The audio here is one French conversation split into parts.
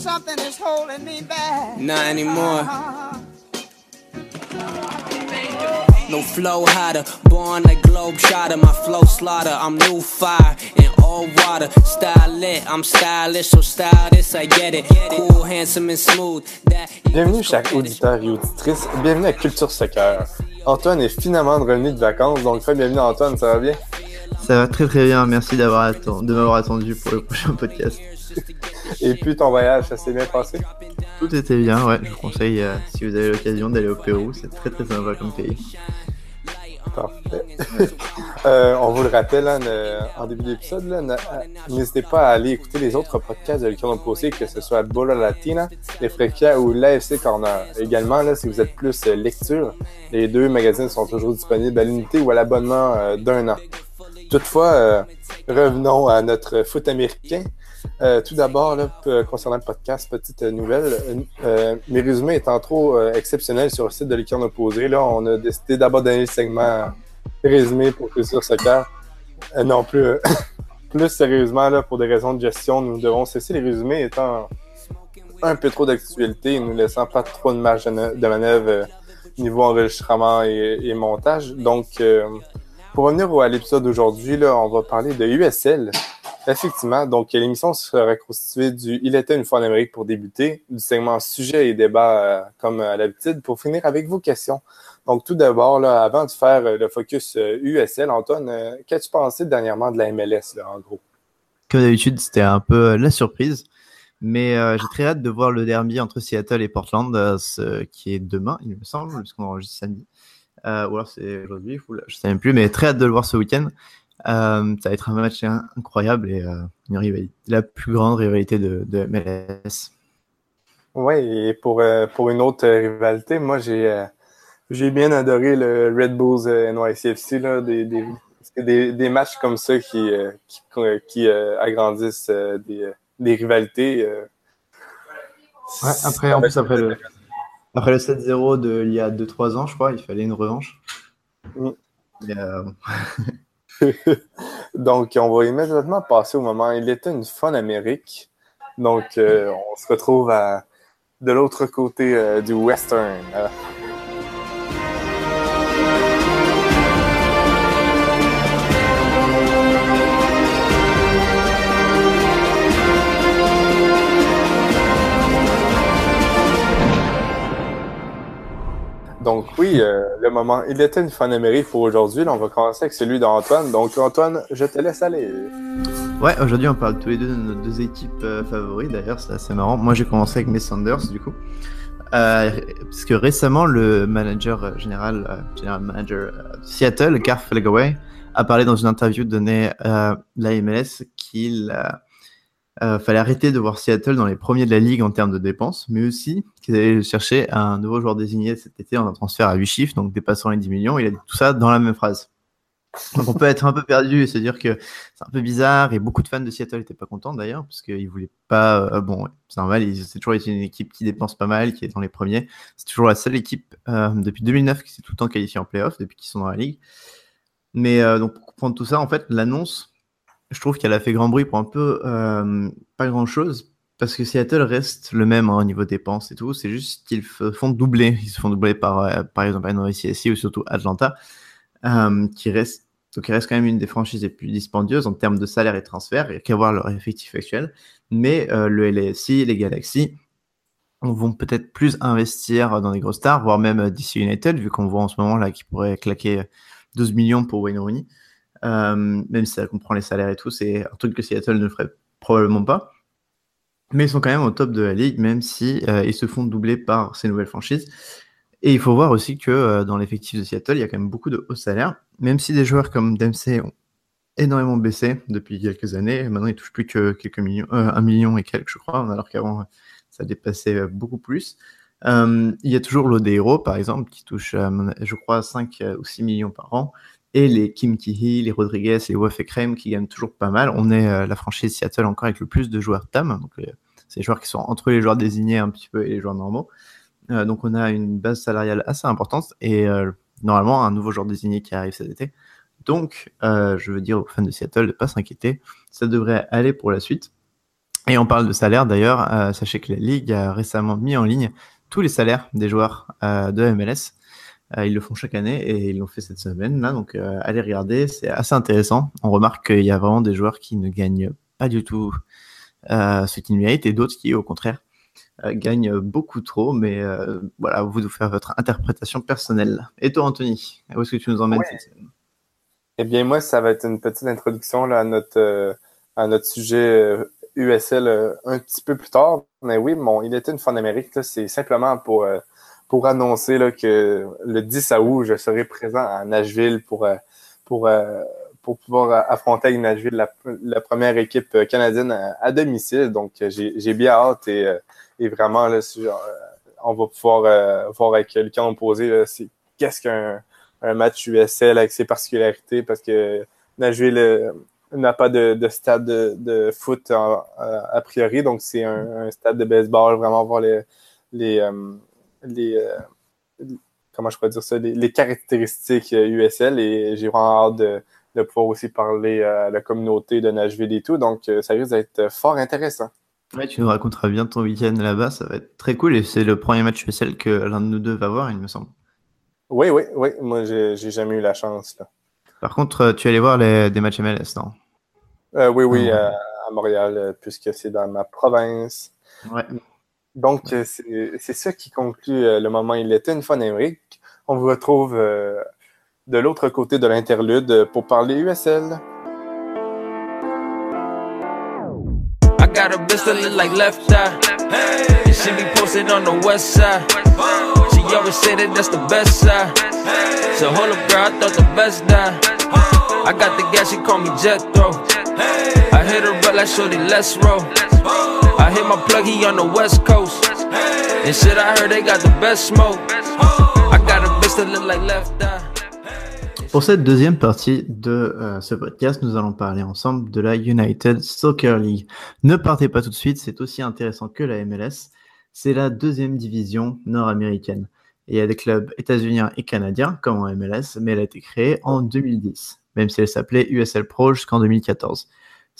something is holding me back. Not anymore. No flow hotter, born like globe shotter. My flow slaughter, I'm new fire in all water. Style lit, I'm stylish, so stylish, I get it. Cool, handsome and smooth. That Bienvenue, chers auditeurs et auditrices. Bienvenue à Culture Soccer. Antoine est finalement revenu de vacances, donc fais bienvenue Antoine, ça va bien? Ça va très très bien, merci d'avoir atten- de m'avoir attendu pour le prochain podcast. Et puis ton voyage, ça s'est bien passé? Tout était bien, ouais, je vous conseille, euh, si vous avez l'occasion, d'aller au Pérou, c'est très très sympa comme pays. Parfait. Euh, on vous le rappelle hein, en début d'épisode, euh, n'hésitez pas à aller écouter les autres podcasts de l'équipe posé, que ce soit Bola Latina, Les Fréquents ou l'AFC Corner. Également, là, si vous êtes plus lecture, les deux magazines sont toujours disponibles à l'unité ou à l'abonnement euh, d'un an. Toutefois, euh, revenons à notre foot américain. Euh, tout d'abord, p- concernant le podcast, petite euh, nouvelle. Euh, euh, mes résumés étant trop euh, exceptionnels sur le site de l'équipe opposé, là, on a décidé d'abord donner le segment résumé pour Culture Soccer. Euh, non, plus, euh, plus sérieusement, là, pour des raisons de gestion, nous devons cesser les résumés étant un peu trop d'actualité et nous laissant pas trop de marge de manœuvre euh, niveau enregistrement et, et montage. Donc, euh, pour revenir à l'épisode d'aujourd'hui, on va parler de USL. Effectivement, donc l'émission sera constituée du Il était une fois en Amérique pour débuter, du segment sujet et débat euh, comme à l'habitude, pour finir avec vos questions. Donc tout d'abord, avant de faire euh, le focus euh, USL, Antoine, euh, qu'as-tu pensé dernièrement de la MLS, là, en gros? Comme d'habitude, c'était un peu euh, la surprise, mais euh, j'ai très hâte de voir le derby entre Seattle et Portland, euh, qui est demain, il me semble, parce qu'on enregistre samedi. Euh, ou alors c'est aujourd'hui, je ne sais même plus, mais très hâte de le voir ce week-end. Euh, ça va être un match in- incroyable et euh, une rivalité, la plus grande rivalité de, de MLS. Oui, et pour, euh, pour une autre rivalité, moi j'ai euh, j'ai bien adoré le Red Bulls euh, NYCFC, là, des, des, des, des matchs comme ça qui, euh, qui, qui euh, agrandissent euh, des, des rivalités. euh. Ouais, après, en plus, après le, après le 7-0 de il y a 2-3 ans, je crois, il fallait une revanche. Mm. Mais, euh, Donc, on va immédiatement passer au moment. Il était une fun Amérique. Donc, euh, on se retrouve à, de l'autre côté euh, du western. Donc oui, euh, le moment. Il était une fun Amérique pour aujourd'hui. On va commencer avec celui d'Antoine. Donc Antoine, je te laisse aller. Ouais, aujourd'hui, on parle tous les deux de nos deux équipes euh, favoris. D'ailleurs, c'est assez marrant. Moi, j'ai commencé avec mes Sanders, du coup. Euh, parce que récemment, le manager général, euh, general manager euh, de Seattle, Garth Flegaway, a parlé dans une interview donnée à la MLS qu'il euh, fallait arrêter de voir Seattle dans les premiers de la ligue en termes de dépenses, mais aussi qu'ils allaient chercher un nouveau joueur désigné cet été en un transfert à 8 chiffres, donc dépassant les 10 millions. Il a dit tout ça dans la même phrase. Donc on peut être un peu perdu et se dire que c'est un peu bizarre et beaucoup de fans de Seattle n'étaient pas contents d'ailleurs parce qu'ils voulaient pas. euh, bon, c'est normal, c'est toujours une équipe qui dépense pas mal, qui est dans les premiers. C'est toujours la seule équipe euh, depuis 2009 qui s'est tout le temps qualifiée en playoff depuis qu'ils sont dans la ligue. Mais donc pour comprendre tout ça, en fait, l'annonce, je trouve qu'elle a fait grand bruit pour un peu euh, pas grand chose parce que Seattle reste le même hein, au niveau dépenses et tout. C'est juste qu'ils se font doubler. Ils se font doubler par, euh, par exemple, NYCFC ou surtout Atlanta euh, qui reste donc il reste quand même une des franchises les plus dispendieuses en termes de salaire et transfert, et qu'à voir leur effectif actuel. Mais euh, le LAFC, les Galaxy vont peut-être plus investir dans des grosses stars, voire même DC United, vu qu'on voit en ce moment là qu'ils pourraient claquer 12 millions pour Wayne Rooney. Euh, même si ça comprend les salaires et tout, c'est un truc que Seattle ne ferait probablement pas. Mais ils sont quand même au top de la ligue, même si euh, ils se font doubler par ces nouvelles franchises. Et il faut voir aussi que euh, dans l'effectif de Seattle, il y a quand même beaucoup de hauts salaires, même si des joueurs comme Dempsey ont énormément baissé depuis quelques années. Maintenant, ils touchent plus que quelques millions, un million et quelques, je crois, alors qu'avant, ça dépassait beaucoup plus. Il y a toujours l'Odeiro, par exemple, qui touche, je crois, 5 ou 6 millions par an. Et les Kim Kihi, les Rodriguez, les Waf Krem qui gagnent toujours pas mal. On est euh, la franchise Seattle encore avec le plus de joueurs TAM. Donc, euh, les joueurs qui sont entre les joueurs désignés un petit peu et les joueurs normaux. Euh, donc on a une base salariale assez importante et euh, normalement un nouveau joueur désigné qui arrive cet été. Donc je veux dire aux fans de Seattle de ne pas s'inquiéter, ça devrait aller pour la suite. Et on parle de salaire d'ailleurs. Sachez que la Ligue a récemment mis en ligne tous les salaires des joueurs de MLS. Euh, ils le font chaque année et ils l'ont fait cette semaine là. Donc allez regarder, c'est assez intéressant. On remarque qu'il y a vraiment des joueurs qui ne gagnent pas du tout ce qu'ils méritent et d'autres qui au contraire gagnent beaucoup trop. Mais voilà, vous devez faire votre interprétation personnelle. Et toi Anthony, où est-ce que tu nous emmènes cette semaine? Eh bien moi, ça va être une petite introduction là, à notre à notre sujet USL euh, un petit peu plus tard. Mais oui, bon, il était une fin d'Amérique. C'est simplement pour, euh, pour annoncer là, que le 10 août, je serai présent à Nashville pour, euh, pour, pour pouvoir affronter avec Nashville la, première équipe canadienne à, domicile. Donc, j'ai bien hâte et, et vraiment, là, on va pouvoir voir avec camp opposé qu'est-ce qu'un un match USL avec ses particularités? Parce que Nashville n'a pas de, de stade de, de foot a priori, donc c'est un, un, stade de baseball, vraiment voir les, les, euh, les euh, comment je pourrais dire ça, les, les, caractéristiques USL et j'ai vraiment hâte de, de, pouvoir aussi parler à la communauté de Nashville et tout, donc euh, ça risque d'être fort intéressant. Ouais, tu nous raconteras bien ton week-end là-bas, ça va être très cool et c'est le premier match USL que l'un de nous deux va voir, il me semble. Oui, oui, oui, moi j'ai jamais eu la chance là. Par contre, tu allais voir les, des matchs MLS, non? Euh, Oui, oui, à, à Montréal, euh, puisque c'est dans ma province. Ouais. Donc, c'est ça qui conclut euh, le moment Il était une fois d'Amérique. On vous retrouve euh, de l'autre côté de l'interlude pour parler USL. I got a bitch that look like left eye. She be posted on the west side. She always say that that's the best side. So hold up, girl, I thought the best die. I got the gas, she call me Jethro. I hit her but like shorty, let's roll. Pour cette deuxième partie de euh, ce podcast, nous allons parler ensemble de la United Soccer League. Ne partez pas tout de suite, c'est aussi intéressant que la MLS. C'est la deuxième division nord-américaine. Il y a des clubs états-uniens et canadiens, comme en MLS, mais elle a été créée en 2010, même si elle s'appelait USL Pro jusqu'en 2014.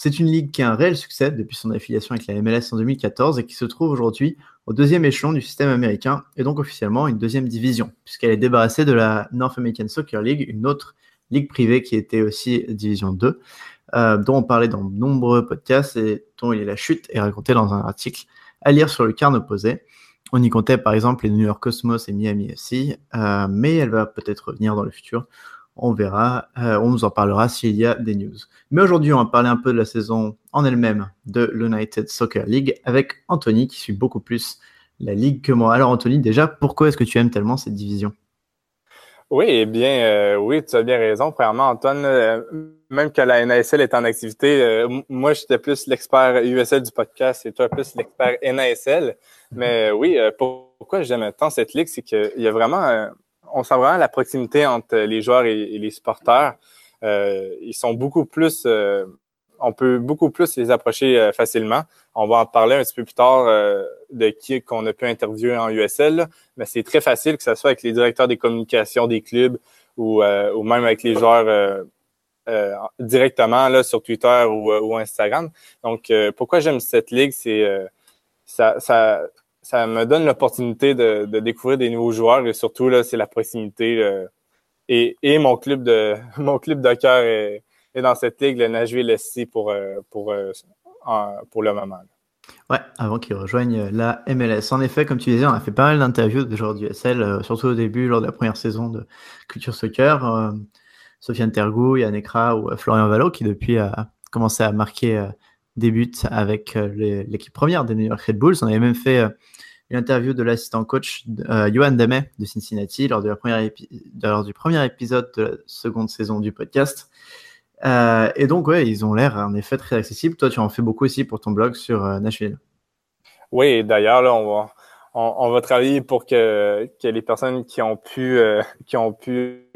C'est une ligue qui a un réel succès depuis son affiliation avec la MLS en 2014 et qui se trouve aujourd'hui au deuxième échelon du système américain et donc officiellement une deuxième division, puisqu'elle est débarrassée de la North American Soccer League, une autre ligue privée qui était aussi division 2, euh, dont on parlait dans de nombreux podcasts et dont il est la chute est racontée dans un article à lire sur le carne opposé. On y comptait par exemple les New York Cosmos et Miami FC, euh, mais elle va peut-être revenir dans le futur. On verra, euh, on nous en parlera s'il y a des news. Mais aujourd'hui, on va parler un peu de la saison en elle-même de l'United Soccer League avec Anthony qui suit beaucoup plus la ligue que moi. Alors Anthony, déjà, pourquoi est-ce que tu aimes tellement cette division? Oui, eh bien, euh, oui, tu as bien raison. Premièrement, Antoine, euh, même que la NASL est en activité, euh, moi, j'étais plus l'expert USL du podcast et toi plus l'expert NASL. Mais oui, pourquoi j'aime tant cette ligue, c'est qu'il y a vraiment, on sent vraiment la proximité entre les joueurs et, les supporters. ils sont beaucoup plus, on peut beaucoup plus les approcher facilement. On va en parler un petit peu plus tard euh, de qui qu'on a pu interviewer en USL, mais c'est très facile que ce soit avec les directeurs des communications des clubs ou, euh, ou même avec les joueurs euh, directement là, sur Twitter ou, Instagram. Donc, pourquoi j'aime cette ligue, c'est ça, ça me donne l'opportunité de, découvrir des nouveaux joueurs et surtout là, c'est la proximité. et, et mon club de mon club de cœur est, dans cette ligue, le Nashville SC pour pour pour le moment. Ouais, avant qu'ils rejoignent la MLS. En effet, comme tu disais, on a fait pas mal d'interviews de joueurs du SL, euh, surtout au début, lors de la première saison de Culture Soccer. Euh, Sofiane Tergou, Yann Ekra ou euh, Florian Valo, qui depuis a commencé à marquer des buts avec l'équipe première des New York Red Bulls. On avait même fait une interview de l'assistant coach Johan Damet de Cincinnati lors, de la première lors du premier épisode de la seconde saison du podcast. Euh, et donc, ouais, ils ont l'air en effet très accessibles. Toi, tu en fais beaucoup aussi pour ton blog sur euh, Nashville. Oui, d'ailleurs, là, on va, travailler pour que, les personnes qui ont pu, euh, qui ont pu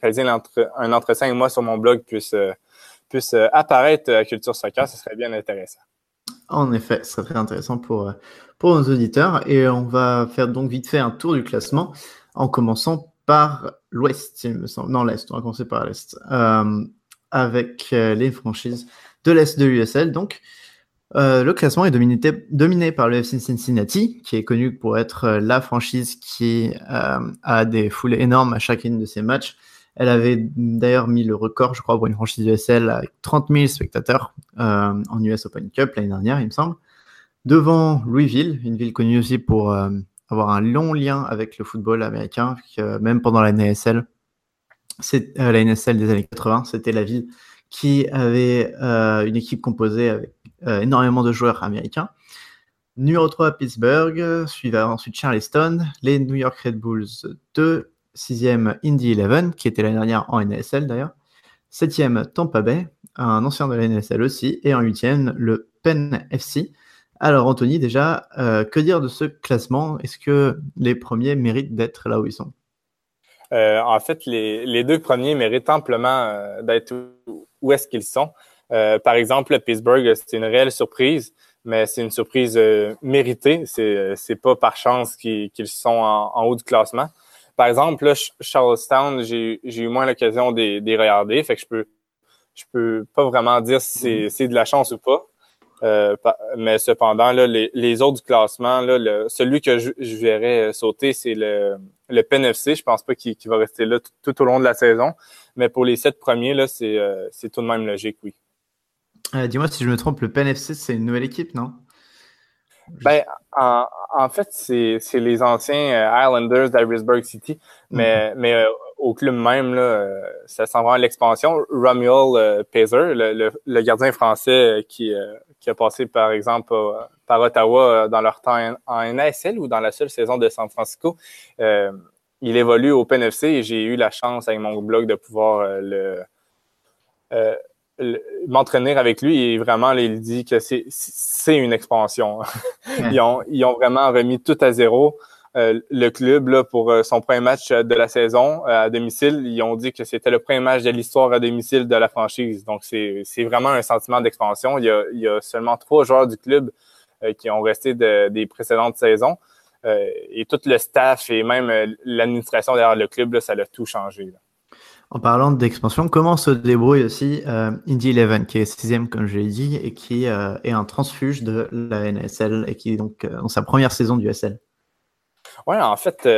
réaliser un entretien avec moi sur mon blog puissent, puissent apparaître à Culture Soccer. Ce serait bien intéressant. En effet, ce serait très intéressant pour, pour nos auditeurs. Et on va faire donc vite fait un tour du classement en commençant par l'ouest, il me semble. Non, l'est, on va commencer par l'est avec euh, les franchises de l'Est de l'USL. Donc, le classement est dominé, dominé, par le FC Cincinnati, qui est connu pour être la franchise qui a des foules énormes à chacune de ses matchs. Elle avait d'ailleurs mis le record, je crois, pour une franchise USL avec 30 000 spectateurs en US Open Cup l'année dernière, il me semble. Devant Louisville, une ville connue aussi pour avoir un long lien avec le football américain, même pendant la NSL, c'est euh, la NSL des années 80, c'était la ville qui avait euh, une équipe composée avec euh, énormément de joueurs américains. Numéro 3, Pittsburgh, suivi ensuite Charleston, les New York Red Bulls 2, 6e Indy 11, qui était l'année dernière en NSL d'ailleurs, 7e Tampa Bay, un ancien de la NSL aussi, et en 8e le Penn FC, alors Anthony, déjà, euh, que dire de ce classement? Est-ce que les premiers méritent d'être là où ils sont? Euh, En fait, les, deux premiers méritent amplement euh, d'être où, est-ce qu'ils sont. par exemple, Pittsburgh, c'est une réelle surprise, mais c'est une surprise méritée. C'est c'est pas par chance qu'ils sont en, haut du classement. Par exemple, là, Charlestown, j'ai eu moins l'occasion de les regarder, fait que je peux je peux pas vraiment dire si c'est de la chance ou pas. Euh, mais cependant, là, les, les, autres du classement, là, le, celui que je, je verrais sauter, c'est le, le PNFC. Je pense pas qu'il va rester là tout, au long de la saison. Mais pour les sept premiers, là, c'est euh, tout de même logique, oui. Euh, Dis-moi si je me trompe, le PNFC, c'est une nouvelle équipe, non? Ben, en, en fait, c'est les anciens euh, Islanders d'Irisburg City, mais, mhm. mais euh, au club même, là, euh, ça s'en va à l'expansion. Romuald Pazer, le, le, gardien français qui, qui a passé, par exemple, par Ottawa dans leur temps en NASL ou dans la seule saison de San Francisco, il évolue au PNFC et j'ai eu la chance avec mon blog de pouvoir le m'entraîner avec lui et vraiment, il dit que c'est une expansion. ils, ont, ils ont vraiment remis tout à zéro. Euh, le club là, pour euh, son premier match de la saison euh, à domicile, ils ont dit que c'était le premier match de l'histoire à domicile de la franchise. Donc c'est vraiment un sentiment d'expansion. Il, il, y a seulement trois joueurs du club qui ont resté des précédentes saisons. et tout le staff et même l'administration derrière le club, là, ça a tout changé. Là. En parlant d'expansion, comment se débrouille aussi euh, Indy Eleven, qui est sixième, comme je l'ai dit, et qui euh, est un transfuge de la NSL et qui est donc euh, dans sa première saison du SL Oui, en fait,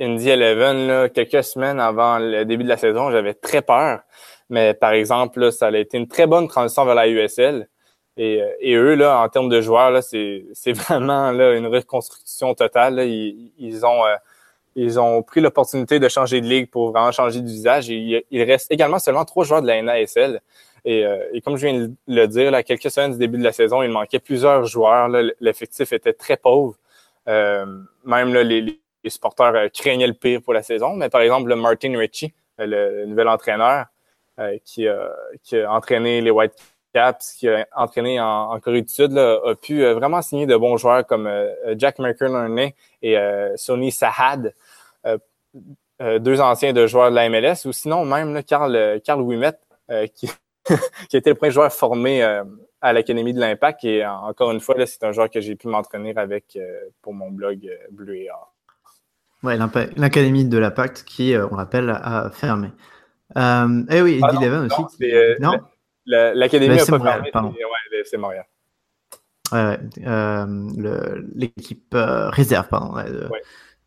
Indy Eleven, quelques semaines avant le début de la saison, j'avais très peur. Mais par exemple, ça a été une très bonne transition vers la USL. Et, eux, là, en termes de joueurs, c'est vraiment là, une reconstruction totale. Ils, ils, ont ils ont pris l'opportunité de changer de ligue pour vraiment changer de visage. il, reste également seulement trois joueurs de la NASL. Et, euh, et comme je viens de le dire, là, quelques semaines du début de la saison, il manquait plusieurs joueurs. L'effectif était très pauvre. Euh, même là, les, les, supporters euh, craignaient le pire pour la saison. Mais par exemple, le Martin Ritchie, le, nouvel entraîneur qui, qui a entraîné les White Caps, qui a entraîné en, Corée du Sud, là, a pu vraiment signer de bons joueurs comme Jack McKernan et Sonny Sahad. Euh, euh, deux anciens de joueurs de la MLS, ou sinon même là, Carl, euh, qui, qui était le premier joueur formé à l'Académie de l'Impact. Et encore une fois, c'est un joueur que j'ai pu m'entraîner avec pour mon blog Bleu et Or. Ouais, l'Académie de l'Impact qui, on rappelle, a fermé. eh oui, Indy ah aussi. Non, l'Académie a pas fermé. C'est Montréal. Ouais, l'équipe réserve pardon, de,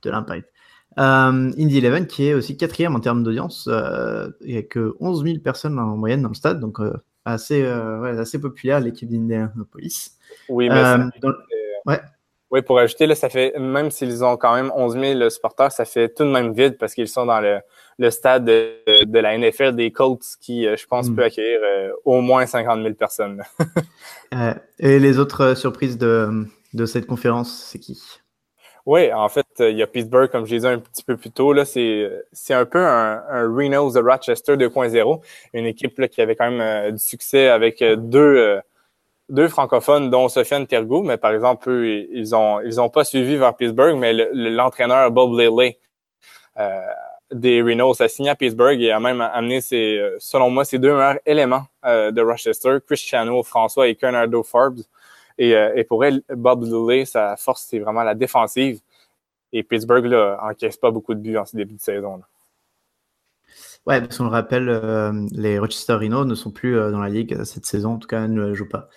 de l'Impact. Euh, Indy Eleven qui est aussi quatrième en termes d'audience, euh, il n'y a que 11 000 personnes en moyenne dans le stade, donc euh, assez, assez populaire l'équipe d'Indianapolis. Oui, mais ouais. Oui, pour ajouter, là, ça fait, même s'ils ont quand même 11 000 supporters, ça fait tout de même vide parce qu'ils sont dans le, le stade de, la NFL des Colts qui, je pense, hmm. peut accueillir au moins 50 000 personnes. et les autres surprises de, de cette conférence, c'est qui? Oui, en fait, il y a Pittsburgh, comme je dit un petit peu plus tôt, là, c'est, c'est un peu un, un Reno's de Rochester 2.0, une équipe là, qui avait quand même euh, du succès avec euh, deux, euh, deux francophones, dont Sofiane Tergo, mais par exemple, eux, ils ont ils ont pas suivi vers Pittsburgh, mais l'entraîneur Bob Lilly des Rhinos a signé à Pittsburgh et a même amené ses, selon moi, ses deux meilleurs éléments de Rochester, Cristiano François et Bernardo Forbes. Et, euh, et pour elle, Bob Lilly, sa force, c'est vraiment la défensive. Et Pittsburgh, là, encaisse pas beaucoup de buts en ce début de saison. Là. Ouais, parce qu'on le rappelle, euh, les Rochester Rhinos ne sont plus euh, dans la ligue cette saison, en tout cas, ne jouent pas.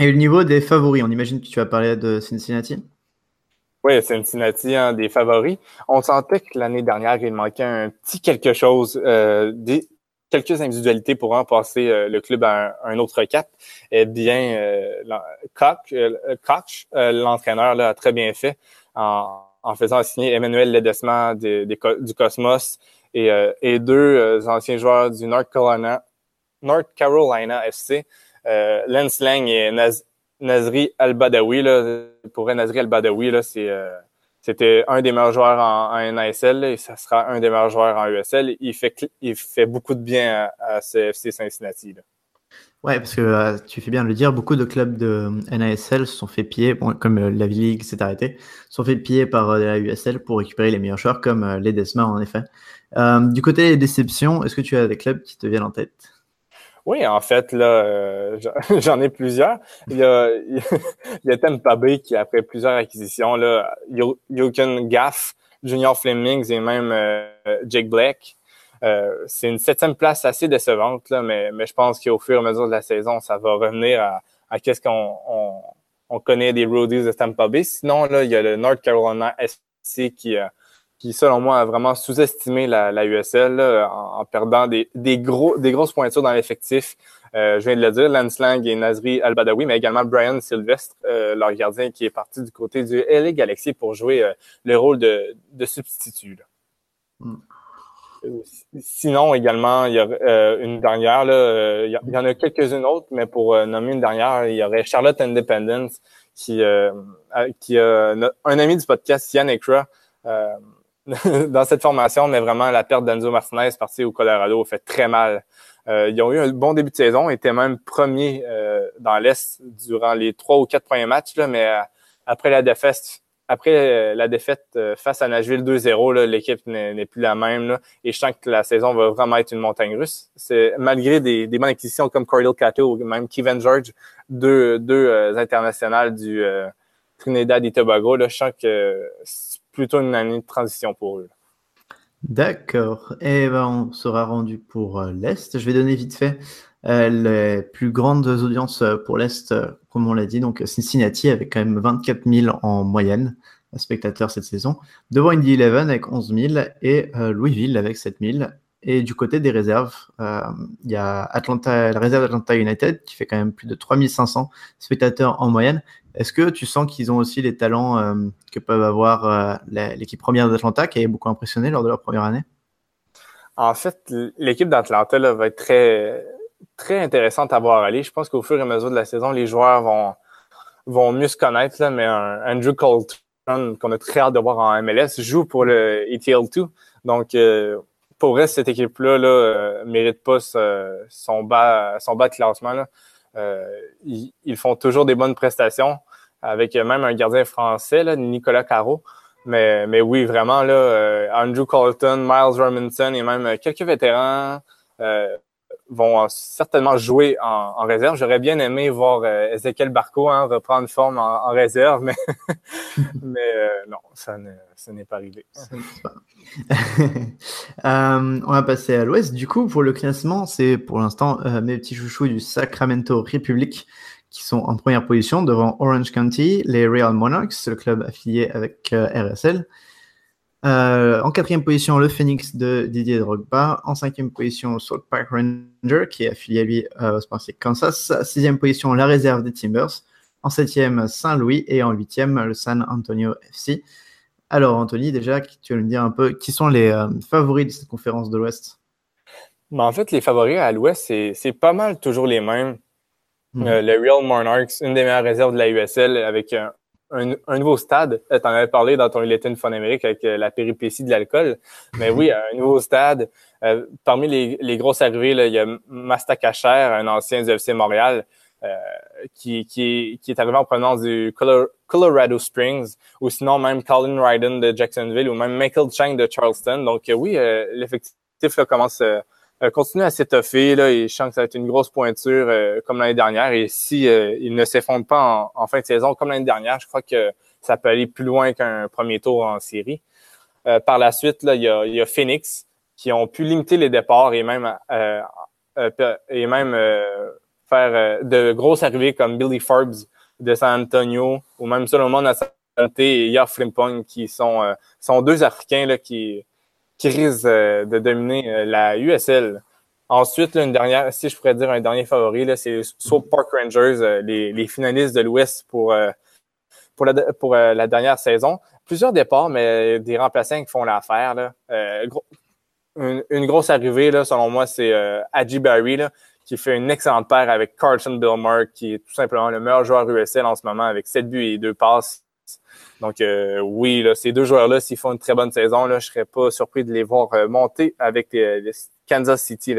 Et au niveau des favoris, on imagine que tu vas parler de Cincinnati? Oui, Cincinnati, un des favoris. On sentait que l'année dernière, il manquait un petit quelque chose, euh, des, quelques individualités pour passer euh, le club à un, autre cap. Eh bien, euh, Koch, euh, l'entraîneur, a très bien fait en, en faisant signer Emmanuel Ledesma du Cosmos et, et deux anciens joueurs du North Carolina, North Carolina FC, Lance Lang et Nazri Al-Badawi. Pour Nazri Al-Badawi, c'est c'était un des meilleurs joueurs en, NASL et ça sera un des meilleurs joueurs en USL. Il fait, il fait beaucoup de bien à, CFC Cincinnati. Là. Ouais, parce que euh, tu fais bien de le dire, beaucoup de clubs de NASL se sont fait piller, comme euh, la V-League s'est arrêtée, se sont fait piller par euh, la USL pour récupérer les meilleurs joueurs comme les Desma en effet. du côté des déceptions, est-ce que tu as des clubs qui te viennent en tête? Oui, en fait, là, euh, j'en ai plusieurs. Il y a, il y a Tampa Bay qui a fait plusieurs acquisitions. Là, Jochen Gaff, Junior Flemings et même euh, Jake Black. Euh, c'est une septième place assez décevante, là, mais, mais je pense qu'au fur et à mesure de la saison, ça va revenir à, à qu'est-ce qu'on on, on, connaît des Roadies de Tampa Bay. Sinon, là, il y a le North Carolina SC qui a qui, selon moi, a vraiment sous-estimé la, la USL en, perdant des, des, gros, des grosses pointures dans l'effectif. Euh, je viens de le dire, Lance Lang et Nazri Al-Badawi, mais également Brian Sylvestre, euh, leur gardien, qui est parti du côté du LA Galaxy pour jouer euh, le rôle de, de substitut. Hmm. Sinon, également, il y a une dernière, là, il y en a quelques-unes autres, mais pour nommer une dernière, il y aurait Charlotte Independence, qui, qui a un ami du podcast, Yann Ekra, dans cette formation, mais vraiment la perte d'Anzo Martinez parti au Colorado fait très mal. Euh, ils ont eu un bon début de saison, étaient même premiers euh, dans l'Est durant les trois ou quatre premiers matchs, là, mais euh, après la défaite, après la défaite face à Nashville 2-0, l'équipe n'est plus la même. Là, et je sens que la saison va vraiment être une montagne russe. C'est malgré des, des bonnes acquisitions comme Cordell Cato ou même Kevin George, deux, deux internationales du Trinidad et Tobago, là, je sens que plutôt une année de transition pour eux. D'accord. Et eh ben, on sera rendu pour euh, l'Est. Je vais donner vite fait euh, les plus grandes audiences euh, pour l'Est, comme on l'a dit. Donc, Cincinnati avec quand même 24 000 en moyenne spectateurs cette saison. Devant Indy 11 avec 11 000 et Louisville avec 7 000. Et du côté des réserves, il y a Atlanta, la réserve d'Atlanta United qui fait quand même plus de 3500 spectateurs en moyenne. Est-ce que tu sens qu'ils ont aussi les talents euh, que peuvent avoir euh, l'équipe première d'Atlanta qui a beaucoup impressionné lors de leur première année? En fait, l'équipe d'Atlanta va être très, intéressante à voir aller. Je pense qu'au fur et à mesure de la saison, les joueurs vont, vont mieux se connaître, mais Andrew Colton, qu'on a très hâte de voir en MLS, joue pour le ETL2. Donc, euh, pour vrai, cette équipe-là là, mérite pas son, bas, de classement. Ils, ils, font toujours des bonnes prestations avec même un gardien français, là, Nicolas Caro. Mais, mais oui, vraiment, là, euh, Andrew Colton, Miles Robinson et même quelques vétérans euh, vont certainement jouer en, réserve. J'aurais bien aimé voir euh, Ezekiel Barco hein, reprendre forme en, réserve, mais, euh, non, ça n'est pas arrivé. euh, on va passer à l'ouest. Du coup, pour le classement, c'est pour l'instant mes petits chouchous du Sacramento Republic qui sont en première position devant Orange County, les Real Monarchs, le club affilié avec euh, RSL. Euh, en quatrième position, le Phoenix de Didier Drogba. En cinquième position, Salt Park Ranger, qui est affilié à lui euh, au Sporting Kansas. Sixième position, la réserve des Timbers. En septième, Saint-Louis. Et en huitième, le San Antonio FC. Alors, Anthony, déjà, tu vas me dire un peu qui sont les favoris de cette conférence de l'Ouest? Ben, En fait, les favoris à l'Ouest, c'est pas mal toujours les mêmes. Mm. Euh, le Real Monarchs, une des meilleures réserves de la USL avec un, un, nouveau stade. Euh, tu en avais parlé dans ton Il était avec euh, la péripétie de l'alcool. Mais oui, un nouveau stade. parmi les, les, grosses arrivées, là, il y a Masta Kacher, un ancien du Montréal, qui, qui, qui, est arrivé en provenance du Colorado Springs, ou sinon même Colin Ryden de Jacksonville, ou même Michael Chang de Charleston. Donc oui, l'effectif commence euh, continue à s'étoffer là, et je sens que ça va être une grosse pointure euh, comme l'année dernière. Et si euh, il ne s'effondre pas en, fin de saison comme l'année dernière, je crois que ça peut aller plus loin qu'un premier tour en série. par la suite, là, il y a, y a Phoenix qui ont pu limiter les départs et même et même faire de grosses arrivées comme Billy Forbes de San Antonio ou même Solomon Asante et Yaf Frimpong qui sont, sont deux Africains là, qui, qui risquent de dominer la USL. Ensuite, une dernière, si je pourrais dire un dernier favori, c'est Soap Park Rangers, les, les, finalistes de l'Ouest pour, pour, la, pour la dernière saison. Plusieurs départs, mais des remplaçants qui font l'affaire. Euh, une, grosse arrivée, là, selon moi, c'est euh, Barry, là, qui fait une excellente paire avec Carlson Billmark, qui est tout simplement le meilleur joueur USL en ce moment, avec 7 buts et 2 passes. Donc euh, oui, là, ces deux joueurs-là, s'ils font une très bonne saison, là, je serais pas surpris de les voir euh, monter avec les, Kansas City,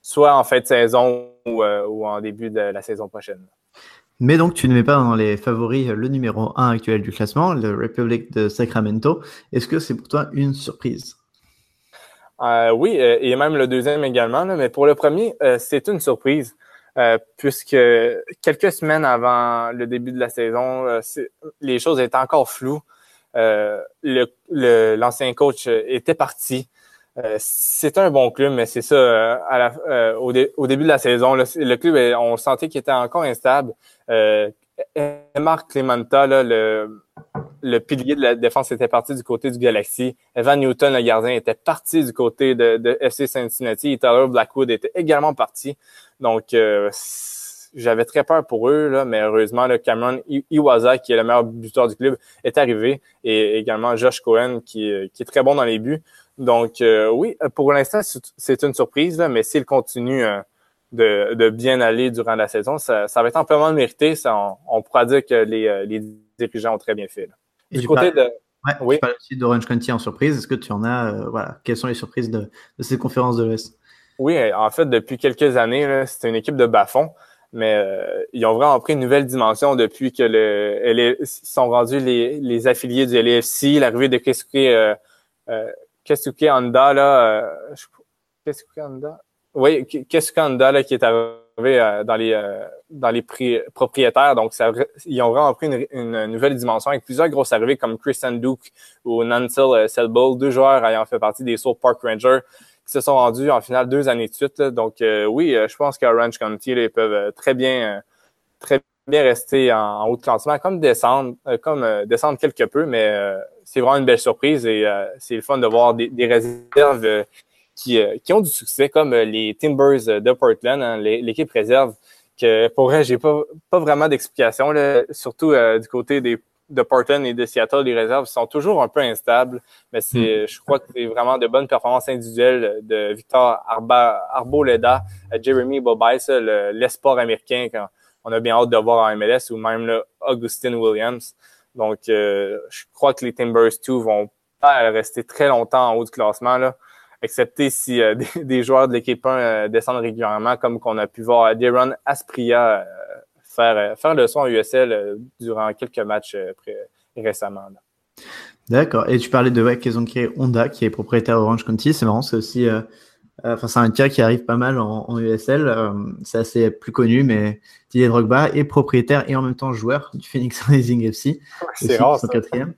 soit en fin de saison ou, ou, en début de la saison prochaine. Mais donc, tu ne mets pas dans les favoris le numéro 1 actuel du classement, le Republic de Sacramento. Est-ce que c'est pour toi une surprise? Euh, oui, euh, et même le deuxième également. mais pour le premier, euh, c'est une surprise. Puisque quelques semaines avant le début de la saison, les choses étaient encore floues. L'ancien coach était parti. c'est un bon club, mais c'est ça. À la, au, début de la saison, le club, on sentait qu'il était encore instable. Marc Clementa, le, le pilier de la défense était parti du côté du Galaxy. Evan Newton, le gardien, était parti du côté de, de FC Cincinnati. Et Tyler Blackwood était également parti. Donc, euh, j'avais très peur pour eux, là, mais heureusement, le Cameron Iwaza, qui est le meilleur buteur du club, est arrivé. Et également Josh Cohen, qui, qui est très bon dans les buts. Donc, euh, oui, pour l'instant, c'est une surprise, là, mais s'il continue euh, de, de, bien aller durant la saison, ça, ça va être amplement mérité. Ça, on, pourra dire que les, les dirigeants ont très bien fait. Là. du côté de. Ouais, oui. Tu parles aussi d'Orange County en surprise. Est-ce que tu en as, euh, voilà, quelles sont les surprises de, de cette conférence de l'Ouest? Oui, en fait, depuis quelques années, c'était une équipe de bas-fond, mais euh, ils ont vraiment pris une nouvelle dimension depuis que le sont rendus les, les affiliés du LFC, l'arrivée de Kesuke, euh, euh, Kesuke Honda, là, euh, Kesuke Honda? Oui, Kesuke Honda, là, qui est arrivé euh, dans les euh, dans les propriétaires. Donc, ça, ils ont vraiment pris une, nouvelle dimension avec plusieurs grosses arrivées comme Christian Duke ou Nancel euh, Selbull, deux joueurs ayant fait partie des Soul Park Rangers qui se sont rendus en finale deux années de suite. Donc, oui, je pense qu'à Ranch County, ils peuvent très bien très bien rester en, haut de classement, comme descendre, comme descendre quelque peu, mais c'est vraiment une belle surprise et c'est le fun de voir des, des réserves qui, euh, qui ont du succès, comme euh, les Timbers de Portland, hein, l'équipe réserve, que pour vrai, j'ai pas, pas vraiment d'explication, surtout euh, du côté des, de Portland et de Seattle, les réserves sont toujours un peu instables, mais c'est, mm. je crois que c'est vraiment de bonnes performances individuelles de Victor Arba, Arboleda, Jeremy Bobice, l'espoir américain, quand on a bien hâte de voir en MLS, ou même là, Augustin Williams. Donc, je crois que les Timbers 2 vont pas rester très longtemps en haut du classement. Là excepté si euh, des, joueurs de l'équipe 1 euh, descendent régulièrement, comme qu'on a pu voir Deron Aspria euh, faire, faire le son en USL durant quelques matchs récemment. D'accord. Et tu parlais de ouais, qu'ils ont créé Honda, qui est propriétaire Orange County. C'est marrant, c'est aussi. Enfin, c'est un cas qui arrive pas mal en, USL. c'est assez plus connu, mais Didier Drogba est propriétaire et en même temps joueur du Phoenix Rising FC. c'est rare. Son quatrième.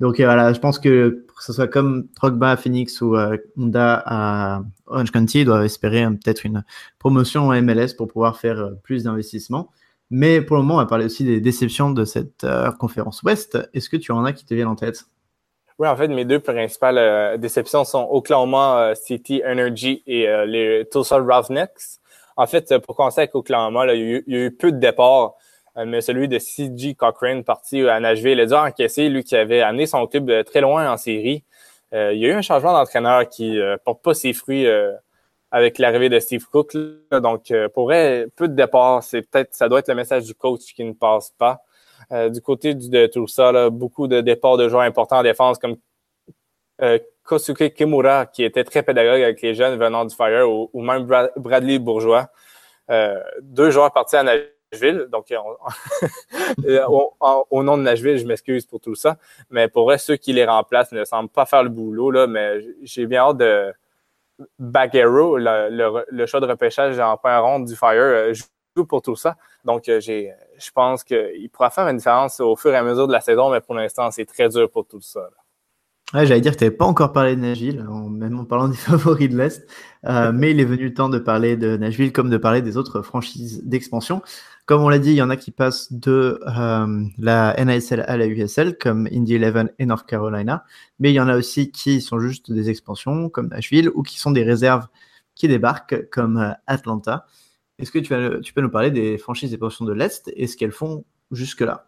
Donc euh, voilà, je pense que ce soit comme Drogba à Phoenix ou euh, Honda à Orange County, ils doivent espérer euh, peut-être une promotion en MLS pour pouvoir faire plus d'investissements. Mais pour le moment, on va parler aussi des déceptions de cette conférence Ouest. Est-ce que tu en as qui te viennent en tête? Oui, en fait, mes deux principales déceptions sont Oklahoma City Energy et les Tulsa Roughnecks. En fait, pour commencer avec Oklahoma, il, y a eu, peu de départs. Euh, mais celui de C.G. Cochrane, parti à Nashville. Il a dû encaisser, lui qui avait amené son club euh, très loin en série. Euh, il y a eu un changement d'entraîneur qui ne porte pas ses fruits avec l'arrivée de Steve Cook. Donc, pour elle, peu de départ, c'est peut-être ça doit être le message du coach qui ne passe pas. du côté de tout ça, beaucoup de départs de joueurs importants en défense comme Kosuke Kimura, qui était très pédagogue avec les jeunes venant du Fire, ou, même Bradley Bourgeois. deux joueurs partis à Nashville Donc, euh, au, nom de Nashville, je m'excuse pour tout ça. Mais pour vrai, ceux qui les remplacent ne semblent pas faire le boulot. Là, mais j'ai bien hâte de Back Arrow, le, le, choix de repêchage en première ronde du Fire, euh, joue pour tout ça. Donc, euh, j'ai, je pense qu'il pourra faire une différence au fur et à mesure de la saison, mais pour l'instant, c'est très dur pour tout ça. Ouais, j'allais dire que tu n'avais pas encore parlé de Nashville, même en parlant des favoris de l'Est, euh, mais il est venu le temps de parler de Nashville comme de parler des autres franchises d'expansion. Comme on l'a dit, il y en a qui passent de euh, la NASL à la USL, comme Indy 11 et North Carolina, mais il y en a aussi qui sont juste des expansions, comme Nashville, ou qui sont des réserves qui débarquent, comme euh, Atlanta. Est-ce que tu, as, tu peux nous parler des franchises d'expansion de l'Est et ce qu'elles font jusque-là?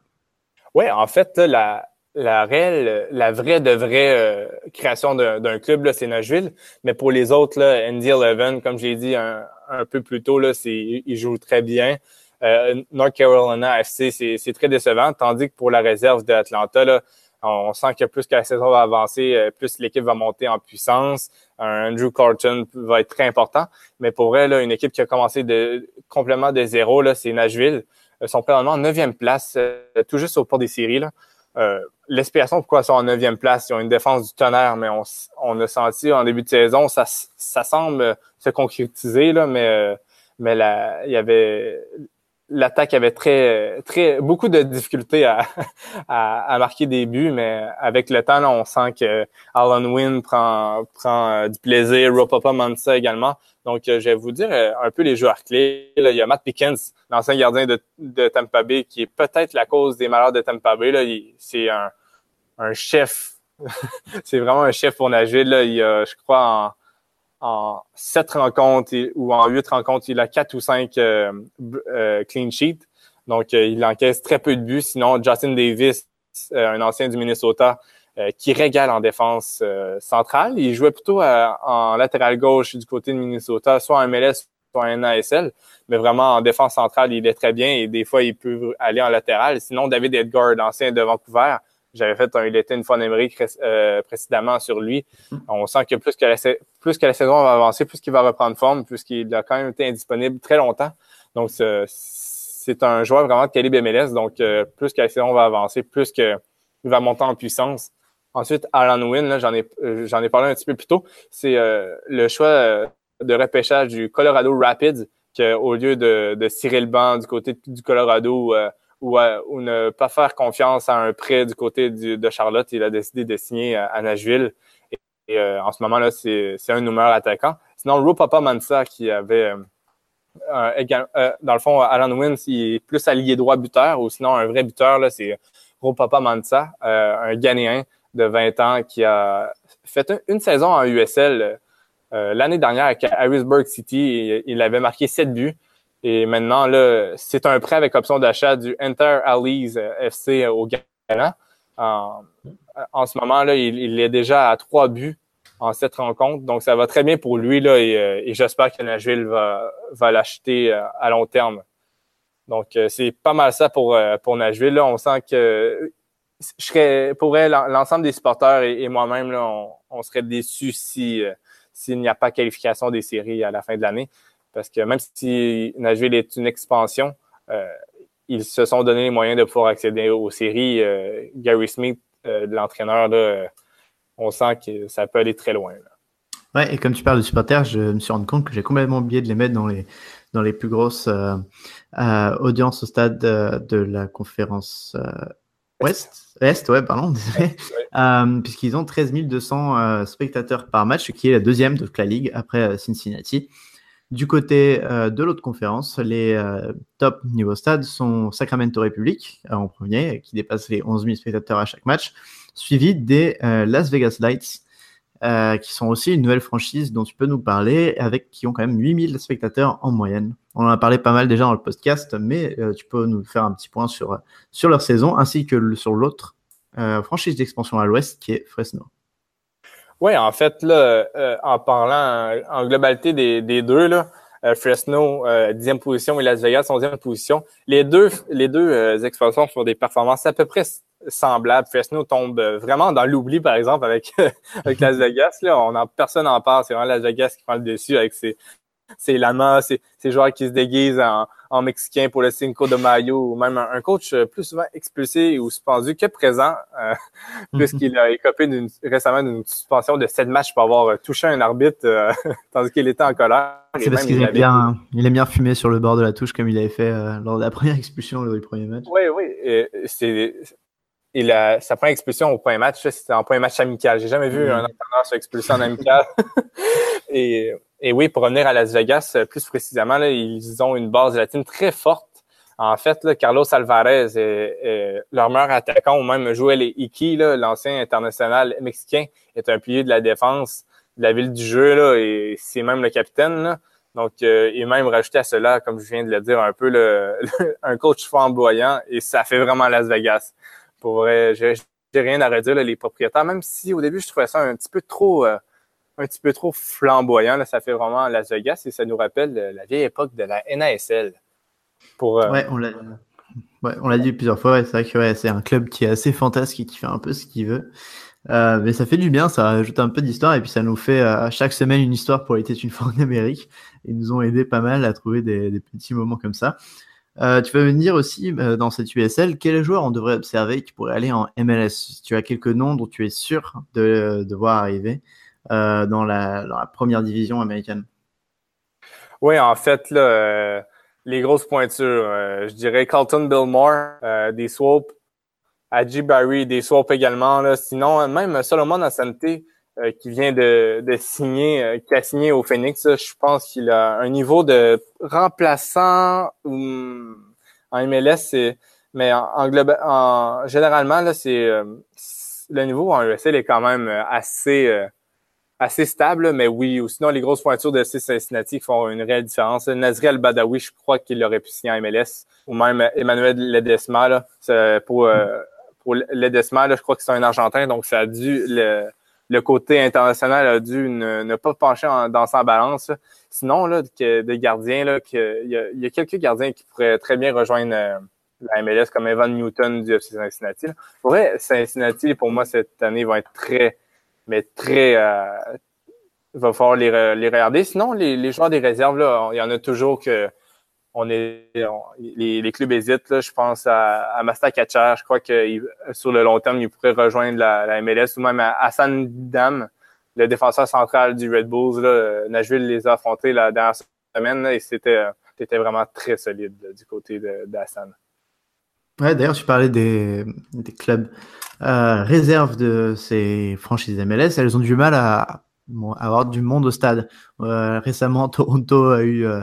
Oui, en fait, la, la réelle, la vraie de vraie euh, création d'un club, c'est Nashville. Mais pour les autres, là, Andy Eleven, comme j'ai dit un, peu plus tôt, là, ils jouent très bien. Euh, North Carolina FC, c'est très décevant, tandis que pour la réserve d'Atlanta, on sent que plus que la saison va avancer, euh, plus l'équipe va monter en puissance. Andrew Carton va être très important. Mais pour elle, une équipe qui a commencé de, complètement de zéro, c'est Nashville. Ils sont présentement en neuvième place, tout juste au port des séries. Là. Euh, L'explication pourquoi ils sont en neuvième place, ils ont une défense du tonnerre, mais on, on a senti en début de saison, ça, ça semble se concrétiser, là, mais, euh, mais il y avait l'attaque avait très, très, beaucoup de difficultés à, marquer des buts, mais avec le temps, on sent que Alan Wynn prend, prend euh, du plaisir, Ropapa Mansa également. Donc, euh, je vais vous dire euh, un peu les joueurs clés. il y a Matt Pickens, l'ancien gardien de, Tampa Bay, qui est peut-être la cause des malheurs de Tampa Bay. C'est un, chef. c'est vraiment un chef pour nager. Là. Il a, je crois, en, en sept rencontres ou en huit rencontres, il a quatre ou cinq euh, clean sheets. Donc, il encaisse très peu de buts. Sinon, Justin Davis, un ancien du Minnesota, euh, qui régale en défense euh, centrale. Il jouait plutôt en latéral gauche du côté de Minnesota, soit en MLS, soit en NASL, mais vraiment en défense centrale, il est très bien et des fois, il peut aller en latéral. Sinon, David Edgar, ancien de Vancouver, j'avais fait un, il était une phonèmerie euh, précédemment sur lui. On sent que plus que la, plus que la saison va avancer, plus qu'il va reprendre forme, plus qu'il a quand même été indisponible très longtemps. Donc, c'est un joueur vraiment de calibre MLS. Donc, plus que la saison va avancer, plus qu'il va monter en puissance. Ensuite, Alan Wynn, j'en ai, euh, j'en ai parlé un petit peu plus tôt, c'est euh, le choix euh, de repêchage du Colorado Rapids, qu'au lieu de, de cirer le banc du côté du Colorado ou, ou, ne pas faire confiance à un prêt du côté de Charlotte, il a décidé de signer à, Nashville. Et, en ce moment-là, c'est, un numéro attaquant. Sinon, Ro Mansa, qui avait dans le fond, Alan Wynn, il est plus allié droit buteur, ou sinon un vrai buteur, c'est Ro Papa Mansa, un Ghanéen de 20 ans qui a fait une saison en USL euh, l'année dernière avec Harrisburg City. il avait marqué 7 buts. Et maintenant, là, c'est un prêt avec option d'achat du Enter Allies euh, FC au Ghana. En, en ce moment, là, il, est déjà à 3 buts en cette rencontre. Donc, ça va très bien pour lui. Là, et, euh, j'espère que Nashville va, va l'acheter à long terme. Donc, c'est pas mal ça pour, pour Nashville. Là, on sent que je serais, pour l'ensemble des supporters et, moi-même, on, on, serait déçus si euh, s'il n'y a pas qualification des séries à la fin de l'année. Parce que même si Nashville est une expansion, euh, ils se sont donné les moyens de pouvoir accéder aux séries. Euh, Gary Smith, l'entraîneur, on sent que ça peut aller très loin. Ouais, et comme tu parles de supporters, je me suis rendu compte que j'ai complètement oublié de les mettre dans les, dans les plus grosses audiences au stade de, la conférence Ouest, Est, ouais, pardon, désolé. Euh, puisqu'ils ont 13 200 euh, spectateurs par match, ce qui est la deuxième de la ligue après euh, Cincinnati. Du côté de l'autre conférence, les top niveau stade sont Sacramento Republic en premier, qui dépasse les 11 000 spectateurs à chaque match, suivi des Las Vegas Lights, euh, qui sont aussi une nouvelle franchise dont tu peux nous parler, avec qui ont quand même 8000 spectateurs en moyenne. On en a parlé pas mal déjà dans le podcast, mais euh, tu peux nous faire un petit point sur, leur saison, ainsi que sur l'autre euh, franchise d'expansion à l'ouest, qui est Fresno. Oui, en fait, là, en parlant en, globalité des, des deux, là, Fresno, 10e position, et Las Vegas, 11e position. Les deux, les deux expansions font des performances à peu près semblable. Fresno tombe euh, vraiment dans l'oubli, par exemple, avec, avec Las Vegas. Là, on en, personne n'en parle. C'est vraiment Las Vegas qui prend le dessus avec ses, ses lamas, ses, ses joueurs qui se déguisent en, en mexicain pour le Cinco de Mayo, ou même un, coach euh, plus souvent expulsé ou suspendu que présent, euh, puisqu'il a écopé récemment d'une suspension de sept matchs pour avoir touché un arbitre tandis qu'il était en colère. C'est parce qu'il aime bien, il aime bien fumer sur le bord de la touche comme il avait fait lors de la première expulsion du premier match. Oui, oui. C'est et la, sa première expulsion au point match, c'était en point match amical. J'ai jamais vu mm-hmm. un entraîneur se expulser en amical. et, et oui, pour revenir à Las Vegas, plus précisément, là, ils ont une base latine très forte. En fait, là, Carlos Alvarez est, leur meilleur attaquant, ou même Joel Iki, l'ancien international mexicain, est un pilier de la défense de la ville du jeu, là, et c'est même le capitaine. Là. Donc, euh, et même rajouter à cela, comme je viens de le dire, un peu le, un coach flamboyant, et ça fait vraiment Las Vegas. Pour vrai, j'ai rien à redire, les propriétaires, même si au début, je trouvais ça un petit peu trop euh, un petit peu trop flamboyant, là, ça fait vraiment Las Vegas, et ça nous rappelle la vieille époque de la NASL. Pour, euh, Ouais, on l'a dit plusieurs fois, c'est vrai que c'est un club qui est assez fantasque et qui fait un peu ce qu'il veut. Euh, mais ça fait du bien, ça rajoute un peu d'histoire et puis ça nous fait à chaque semaine une histoire pour l'été une fois en Amérique. Ils nous ont aidé pas mal à trouver des, petits moments comme ça. Euh, tu peux me dire aussi euh, dans cette USL quels joueurs on devrait observer qui pourraient aller en MLS tu as quelques noms dont tu es sûr de, de voir arriver euh, dans, la, dans, la, première division américaine. Oui, en fait, là, euh, les grosses pointures, je dirais Carlton Billmore, des Swoops, Adji Barry, des Swoops également. Là. Sinon, même Solomon Asante, euh, qui vient de, de signer, euh, qui a signé au Phoenix, je pense qu'il a un niveau de remplaçant en MLS, mais en, en, généralement là, c'est euh, le niveau en USL est quand même assez assez stable, mais oui, ou sinon les grosses pointures de Cincinnati font une réelle différence. Nazri Al-Badawi, je crois qu'il aurait pu signer en MLS, ou même Emmanuel Ledesma, là, pour, pour Ledesma, là, je crois que c'est un Argentin, donc ça a dû le, le côté international a dû ne, pas pencher dans sa balance. Sinon, là, que des gardiens, là, il, y a, quelques gardiens qui pourraient très bien rejoindre euh, la MLS, comme Evan Newton du FC Cincinnati. Pour vrai, Cincinnati, pour moi, cette année, va être très, mais très, euh, va falloir les, les regarder. Sinon, les, les joueurs des réserves, là, il y en a toujours que on est les, clubs hésitent. Là, je pense à, à Masta Je crois que sur le long terme, il pourrait rejoindre la, MLS ou même à Hassan Dam, le défenseur central du Red Bulls. Là, Nashville les a affrontés la dernière semaine et c'était c'était vraiment très solide du côté d'Hassan. Ouais, d'ailleurs, tu parlais des, clubs euh, réserves de ces franchises MLS. Elles ont du mal à, avoir du monde au stade. Euh, récemment, Toronto a eu euh,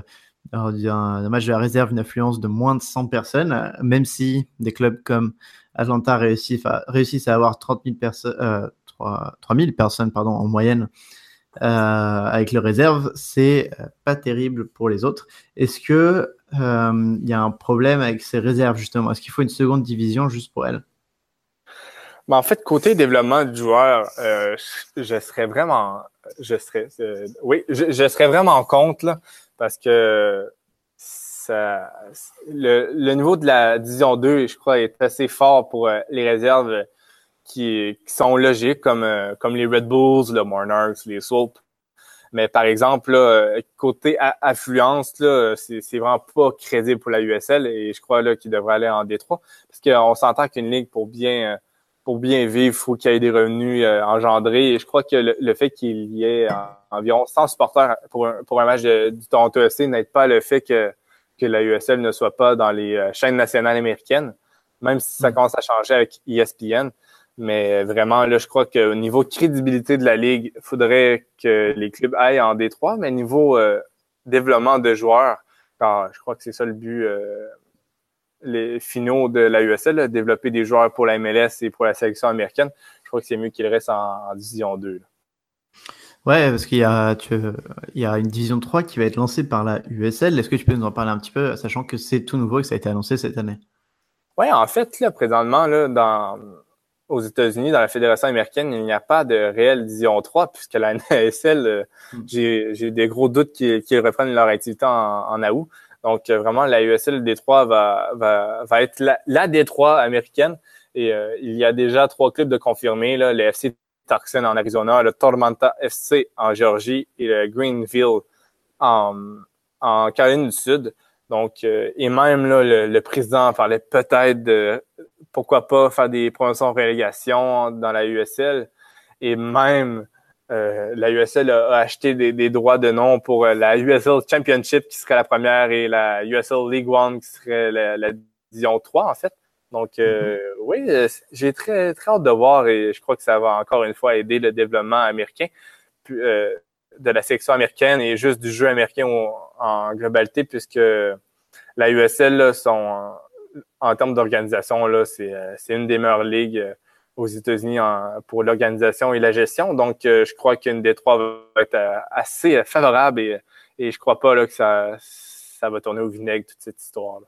un, match de la réserve, une affluence de moins de 100 personnes, même si des clubs comme Atlanta réussissent à, avoir 30 000 personnes, euh, 3, 000 personnes pardon, en moyenne euh, avec le réserve, c'est pas terrible pour les autres. Est-ce que il y a un problème avec ces réserves justement Est-ce qu'il faut une seconde division juste pour elles ben, en fait, côté développement du joueur, euh, je serais vraiment, je serais, euh, oui, je, serais vraiment contre là, parce que le, niveau de la division 2, je crois, est assez fort pour euh, les réserves qui, sont logiques, comme, euh, comme les Red Bulls, le Monarchs, les Swoops. Mais par exemple, là, côté affluence, là, c'est, vraiment pas crédible pour la USL et je crois là qu'il devrait aller en Détroit. Parce qu'on s'entend qu'une ligue pour bien pour bien vivre, il faut qu'il y ait des revenus euh, engendrés. Et je crois que le, fait qu'il y ait environ 100 supporters pour un, pour un match du Toronto FC n'aide pas le fait que, que la USL ne soit pas dans les euh, chaînes nationales américaines, même si ça mm. commence à changer avec ESPN. Mais vraiment, là, je crois qu'au niveau crédibilité de la Ligue, il faudrait que les clubs aillent en Détroit, mais niveau euh, développement de joueurs, je crois que c'est ça le but les finaux de la USL, développer des joueurs pour la MLS et pour la sélection américaine, je crois que c'est mieux qu'il reste en, division 2. Ouais, parce qu'il y a, il y a une division 3 qui va être lancée par la USL. Est-ce que tu peux nous en parler un petit peu, sachant que c'est tout nouveau et que ça a été annoncé cette année? Oui, en fait, là, présentement, là, dans, aux États-Unis, dans la Fédération américaine, il n'y a pas de réelle division 3, puisque la NSL, euh, hmm. j'ai des gros doutes qu'ils reprennent leur activité en, en août. Donc, euh, vraiment, la USL Détroit va, va, va être la, la Détroit américaine. Et euh, il y a déjà trois clubs de confirmés, là, le FC Tucson en Arizona, le Tormenta FC en Géorgie et le Greenville en, en Caroline du Sud. Donc, euh, et même là, le, président parlait peut-être de pourquoi pas faire des promotions en relégation dans la USL. Et même euh, la USL a, acheté des, droits de nom pour euh, la USL Championship qui serait la première et la USL League One qui serait la, division 3 en fait. Donc, mm-hmm. oui, j'ai très, très hâte de voir et je crois que ça va encore une fois aider le développement américain de la sélection américaine et juste du jeu américain en globalité, puisque la USL, sont, en, termes d'organisation, c'est une des meilleures ligues aux États-Unis pour l'organisation et la gestion. Donc, euh, je crois qu'une des trois va être euh, assez favorable et, et je crois pas là, que ça, ça va tourner au vinaigre, toute cette histoire. -là.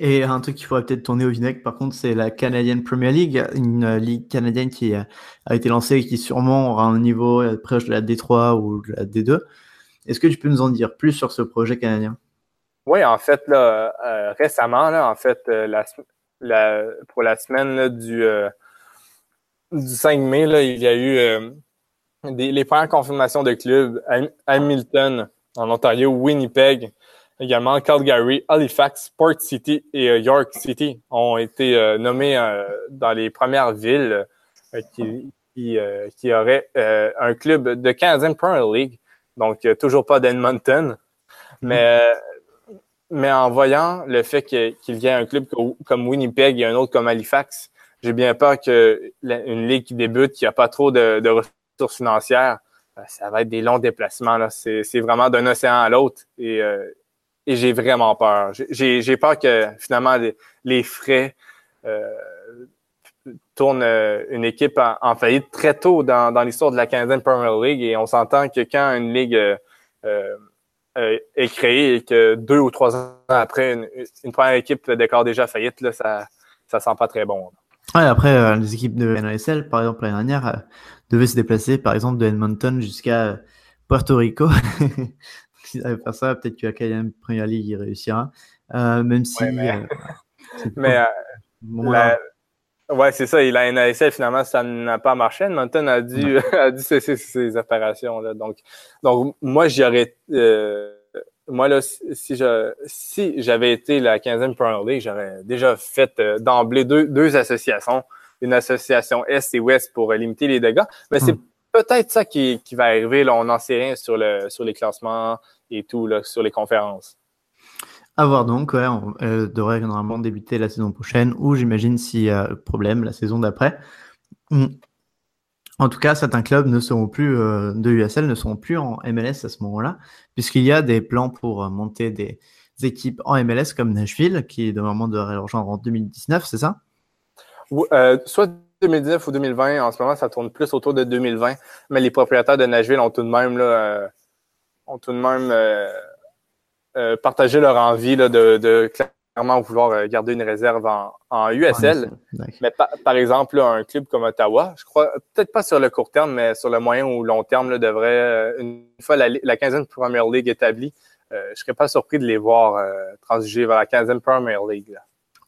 Et un truc qui pourrait peut-être tourner au vinaigre, par contre, c'est la Canadian Premier League, une ligue canadienne qui a été lancée et qui sûrement aura un niveau proche de la D3 ou de la D2. Est-ce que tu peux nous en dire plus sur ce projet canadien? Oui, en fait, là, euh, récemment, là, en fait, pour la semaine du, du 5 mai, il y a eu euh, les premières confirmations de clubs. Hamilton, en Ontario, Winnipeg, également Calgary, Halifax, Port City et euh, York City ont été euh, nommés dans les premières villes qui, qui, auraient un club de Canadian Premier League. Donc, toujours pas d'Edmonton. Mais, mais en voyant le fait qu'il y ait un club comme Winnipeg et un autre comme Halifax, j'ai bien peur que une ligue qui débute, qui a pas trop de, ressources financières, euh, ça va être des longs déplacements. Là. C'est, vraiment d'un océan à l'autre. Et, euh, et j'ai vraiment peur. J'ai, peur que finalement les, frais euh, tournent euh, une équipe en, faillite très tôt dans, dans l'histoire de la Canadian Premier League. Et on s'entend que quand une ligue est créée et que deux ou trois ans après, une, première équipe déclare déjà faillite, là, ça ça sent pas très bon. Ouais, après, euh, les équipes de NASL, par exemple, l'année dernière, euh, devaient se déplacer, par exemple, de Edmonton jusqu'à euh, Puerto Rico. Avaient fait ça, peut-être que la Canadian Premier League y réussira. même si. mais. ouais, c'est ça. Et la NASL, finalement, ça n'a pas marché. Edmonton a dû, a dû cesser ses opérations. Là. Donc, donc, moi, j'y aurais moi, là, si je si j'avais été la 15e Premier League, j'aurais déjà fait euh, d'emblée deux, deux associations, une association Est et Ouest pour euh, limiter les dégâts. Mais c'est hmm. peut-être ça qui, qui va arriver. Là, on n'en sait rien sur le sur les classements et tout, là, sur les conférences. À voir donc, ouais, on devrait normalement débuter la saison prochaine, ou j'imagine s'il y a problème, la saison d'après. Hmm. En tout cas, certains clubs ne seront plus euh, de USL ne seront plus en MLS à ce moment-là, puisqu'il y a des plans pour euh, monter des équipes en MLS comme Nashville, qui normalement devrait rejoindre en 2019, c'est ça? Euh, Soit 2019 ou 2020. En ce moment, ça tourne plus autour de 2020, mais les propriétaires de Nashville ont tout de même là, ont tout de même partagé leur envie là, de, de clairement vouloir euh, garder une réserve en, USL. mais par, exemple, un club comme Ottawa, je crois, peut-être pas sur le court terme, mais sur le moyen ou long terme, là, devrait, euh, une fois la, la 15e Premier League établie, euh, je serais pas surpris de les voir transiger vers la 15e Premier League.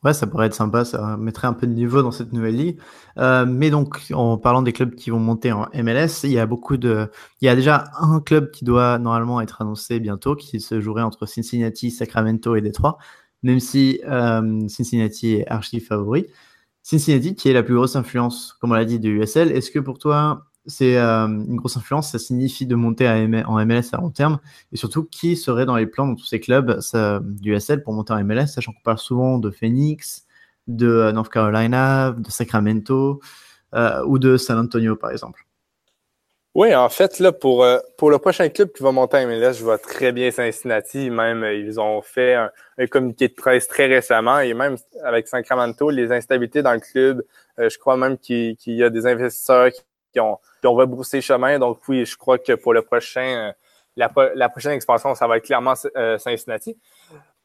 Ouais, ça pourrait être sympa, ça mettrait un peu de niveau dans cette nouvelle ligue. mais donc, en parlant des clubs qui vont monter en MLS, il y a beaucoup de, il y a déjà un club qui doit normalement être annoncé bientôt, qui se jouerait entre Cincinnati, Sacramento et Détroit même si euh, Cincinnati est archi favori. Cincinnati, qui est la plus grosse influence, comme on l'a dit, de USL, est-ce que pour toi, c'est euh, une grosse influence. Ça signifie de monter à en MLS à long terme. Et surtout, qui serait dans les plans dans tous ces clubs du USL pour monter en MLS, sachant qu'on parle souvent de Phoenix, de euh, North Carolina, de Sacramento ou de San Antonio, par exemple. Oui, en fait, là, pour, euh, pour le prochain club qui va monter à MLS, je vois très bien Cincinnati. Même, euh, ils ont fait un, communiqué de presse très récemment. Et même avec Sacramento, les instabilités dans le club, euh, je crois même qu'il y a des investisseurs qui, ont, qui ont rebroussé chemin. Donc, oui, je crois que pour le prochain, la, la prochaine expansion, ça va être clairement Cincinnati.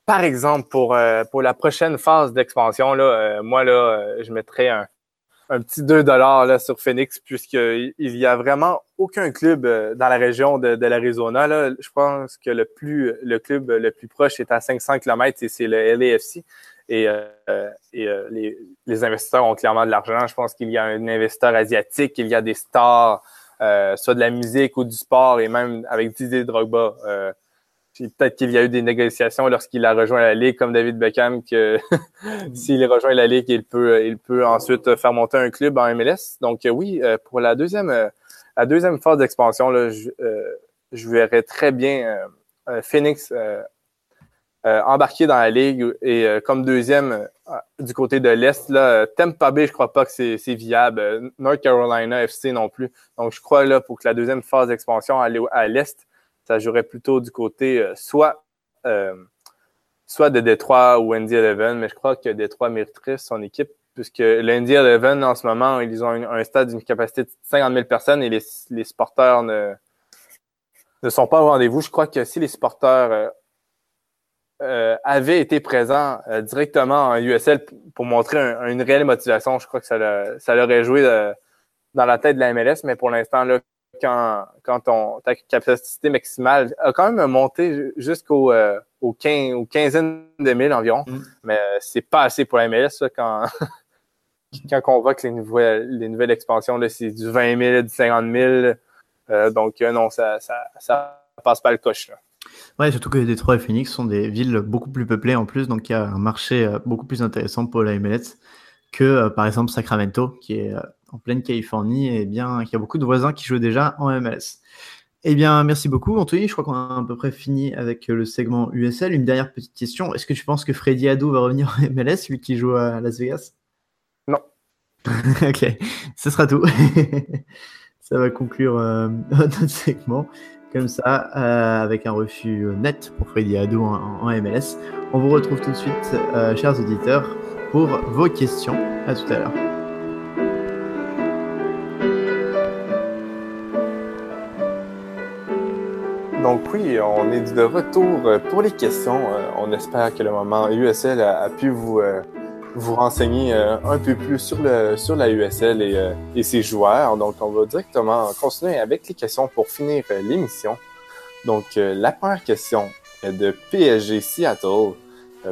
Par exemple, pour, pour la prochaine phase d'expansion, là, moi, là, je mettrais un, un petit 2 là sur Phoenix puisqu'il y a vraiment aucun club euh, dans la région de, l'Arizona. Je pense que le plus le club le plus proche est à 500 km et c'est le LAFC. Et, euh, euh, les, investisseurs ont clairement de l'argent. Je pense qu'il y a un investisseur asiatique, il y a des stars, soit de la musique ou du sport, et même avec Didier Drogba. Euh, peut-être qu'il y a eu des négociations lorsqu'il a rejoint la Ligue, comme David Beckham, que s'il rejoint la Ligue, il peut, ensuite faire monter un club en MLS. Donc oui, euh, pour la deuxième, euh, la deuxième phase d'expansion, euh, je verrais très bien Phoenix embarqué dans la ligue et comme deuxième du côté de l'Est, là, Tampa Bay, je crois pas que c'est viable. North Carolina FC non plus. Donc, je crois là, pour que la deuxième phase d'expansion aille à l'Est, ça jouerait plutôt du côté soit soit de Détroit ou Indy Eleven, mais je crois que Détroit mériterait son équipe puisque l'Indy Eleven, en ce moment, ils ont un, stade d'une capacité de 50 000 personnes et les, les supporters ne, ne sont pas au rendez-vous. Je crois que si les supporters euh, euh, avaient été présents euh, directement en USL pour montrer une réelle motivation, je crois que ça, ça leur aurait joué dans la tête de la MLS, mais pour l'instant, là, quand, quand ta capacité maximale a quand même monté jusqu'au euh, au 15, aux quinzaine de mille environ. Mm. Mais euh, c'est pas assez pour la MLS quand, quand on voit que les nouvelles, les nouvelles expansions, c'est du 20 000, du 50 000. Euh, donc non, ça, ça, ça passe pas le coche. Là. Ouais, surtout que Détroit et Phoenix sont des villes beaucoup plus peuplées en plus, donc il y a un marché beaucoup plus intéressant pour la MLS que par exemple Sacramento, qui est en pleine Californie et bien qu'il y a beaucoup de voisins qui jouent déjà en MLS. Eh bien, merci beaucoup, Anthony. Je crois qu'on a à peu près fini avec le segment USL. Une dernière petite question. Est-ce que tu penses que Freddy Ado va revenir en MLS, lui qui joue à Las Vegas? Non. ok, ce sera tout. ça va conclure euh, notre segment comme ça, euh, avec un refus net pour Freddy Ado en, MLS. On vous retrouve tout de suite, euh, chers auditeurs, pour vos questions. À tout à l'heure. Donc oui, on est de retour euh, pour les questions. Euh, on espère que le moment USL a, pu vous, euh, vous renseigner un peu plus sur, le, sur la USL et, et ses joueurs. Donc on va directement continuer avec les questions pour finir l'émission. Donc la première question est de PSG Seattle.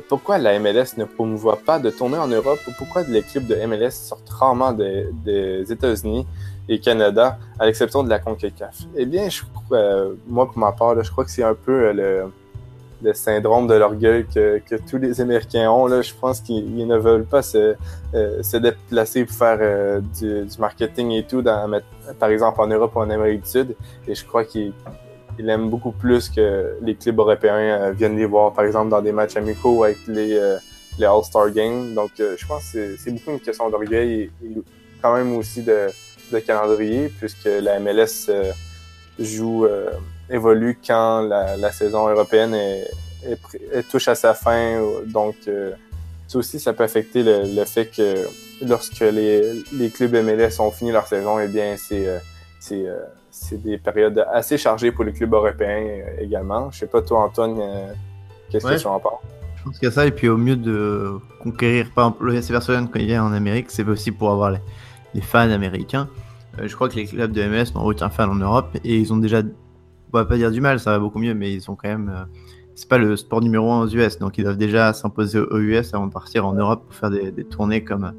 Pourquoi la MLS ne promouvoit pas de tournée en Europe ou pourquoi les clubs de MLS sortent rarement des États-Unis et Canada, à l'exception de la CONCACAF? Eh bien, je, euh, moi, pour ma part, je crois que c'est un peu euh, le, syndrome de l'orgueil que, tous les Américains ont. Là. Je pense qu'ils ne veulent pas se, euh, se déplacer pour faire du, marketing et tout, dans, par exemple en Europe ou en Amérique du Sud. Et je crois qu'ils aiment beaucoup plus que les clubs européens viennent les voir, par exemple, dans des matchs amicaux avec les, les All-Star Games. Donc, je pense que c'est beaucoup une question d'orgueil et, quand même aussi de de calendrier, puisque la MLS euh, joue, euh, évolue quand la, saison européenne est, touche à sa fin. Donc, euh, ça aussi, ça peut affecter le, fait que lorsque les, clubs MLS ont fini leur saison, eh bien, c'est c'est des périodes assez chargées pour les clubs européens également. Je sais pas, toi, Antoine, qu'est-ce que tu en penses? Je pense qu'il y a ça, et puis au mieux de conquérir, par exemple, le FC Barcelone quand il vient en Amérique, c'est aussi pour avoir les, les fans américains. Euh, je crois que les clubs de MLS n'ont aucun fan en Europe et ils ont déjà, on va pas dire du mal, ça va beaucoup mieux, mais ils ont quand même. Euh, c'est pas le sport numéro un aux US, donc ils doivent déjà s'imposer aux US avant de partir en Europe pour faire des, tournées comme,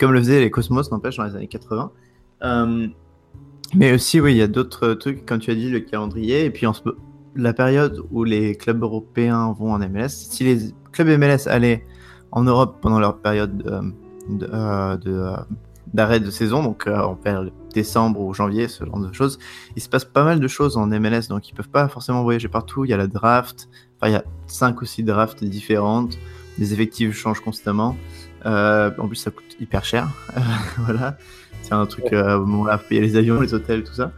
comme le faisaient les Cosmos, n'empêche, dans les années 80. Euh, mais aussi, oui, il y a d'autres trucs, comme tu as dit, le calendrier, et puis en la période où les clubs européens vont en MLS. Si les clubs MLS allaient en Europe pendant leur période de, de, d'arrêt de saison, donc euh, en décembre ou janvier, ce genre de choses. Il se passe pas mal de choses en MLS, donc ils peuvent pas forcément voyager partout. Il y a la draft, enfin il y a cinq ou six drafts différentes, les effectifs changent constamment. Euh, en plus, ça coûte hyper cher. voilà, c'est un truc euh, on va payer les avions, les hôtels, tout ça.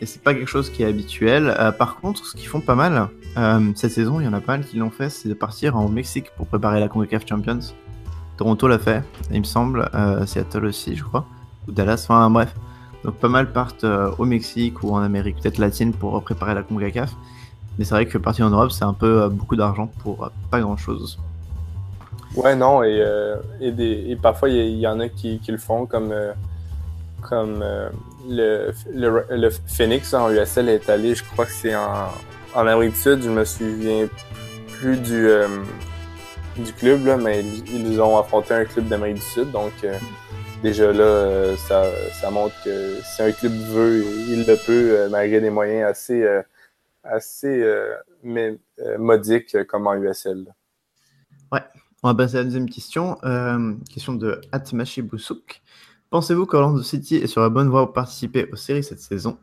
Et c'est pas quelque chose qui est habituel. Euh, par contre, ce qu'ils font pas mal cette saison, il y en a pas mal qui l'ont fait, c'est de partir en Mexique pour préparer la CONCACAF Champions. Toronto l'a fait, il me semble. Euh, Seattle aussi, je crois. Ou Dallas, enfin bref. Donc pas mal partent euh, au Mexique ou en Amérique peut-être latine pour préparer la CONCACAF. Mais c'est vrai que partir en Europe, c'est un peu euh, beaucoup d'argent pour pas grand-chose. Ouais, non, et, et, parfois il y, en a qui, le font comme, le, Phoenix en USL est allé, je crois que c'est en, en Amérique du Sud, je me souviens plus du, club, mais ils, ont affronté un club d'Amérique du Sud. Donc, euh, déjà là, euh, ça, ça, montre que si un club veut, il le peut, euh, malgré des moyens assez, assez mais, modiques comme en USL. Ouais, on va passer à la deuxième question. question de Atmashi Boussouk. Pensez-vous qu'Orlando City est sur la bonne voie pour participer aux séries cette saison?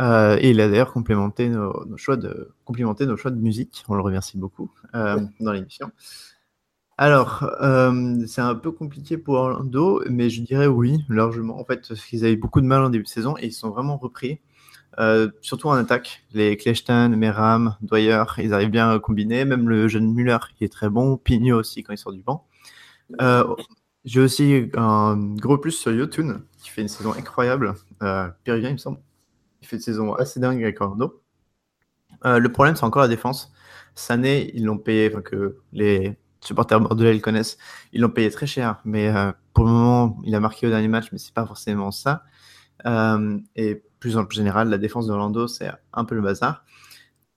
Euh, et il a d'ailleurs complémenté nos, choix de, complimenté nos choix de musique. On le remercie beaucoup euh, dans l'émission. Alors, euh, c'est un peu compliqué pour Orlando, mais je dirais oui, largement. En fait, ils avaient beaucoup de mal en début de saison et ils sont vraiment repris. surtout en attaque. Les Kleshtan, Meram, Dwyer, ils arrivent bien à combiner. Même le jeune Muller, qui est très bon. Pigno aussi quand il sort du banc. J'ai aussi un gros plus sur Yotun, qui fait une saison incroyable. Euh, Péruvien, il me semble. Il fait une saison assez dingue avec Orlando. Euh, le problème, c'est encore la défense. Sané, ils l'ont payé, enfin que les supporters bordelais le connaissent, ils l'ont payé très cher. Mais euh, pour le moment, il a marqué au dernier match, mais c'est pas forcément ça. Euh, et plus en général, la défense d'Orlando, c'est un peu le bazar.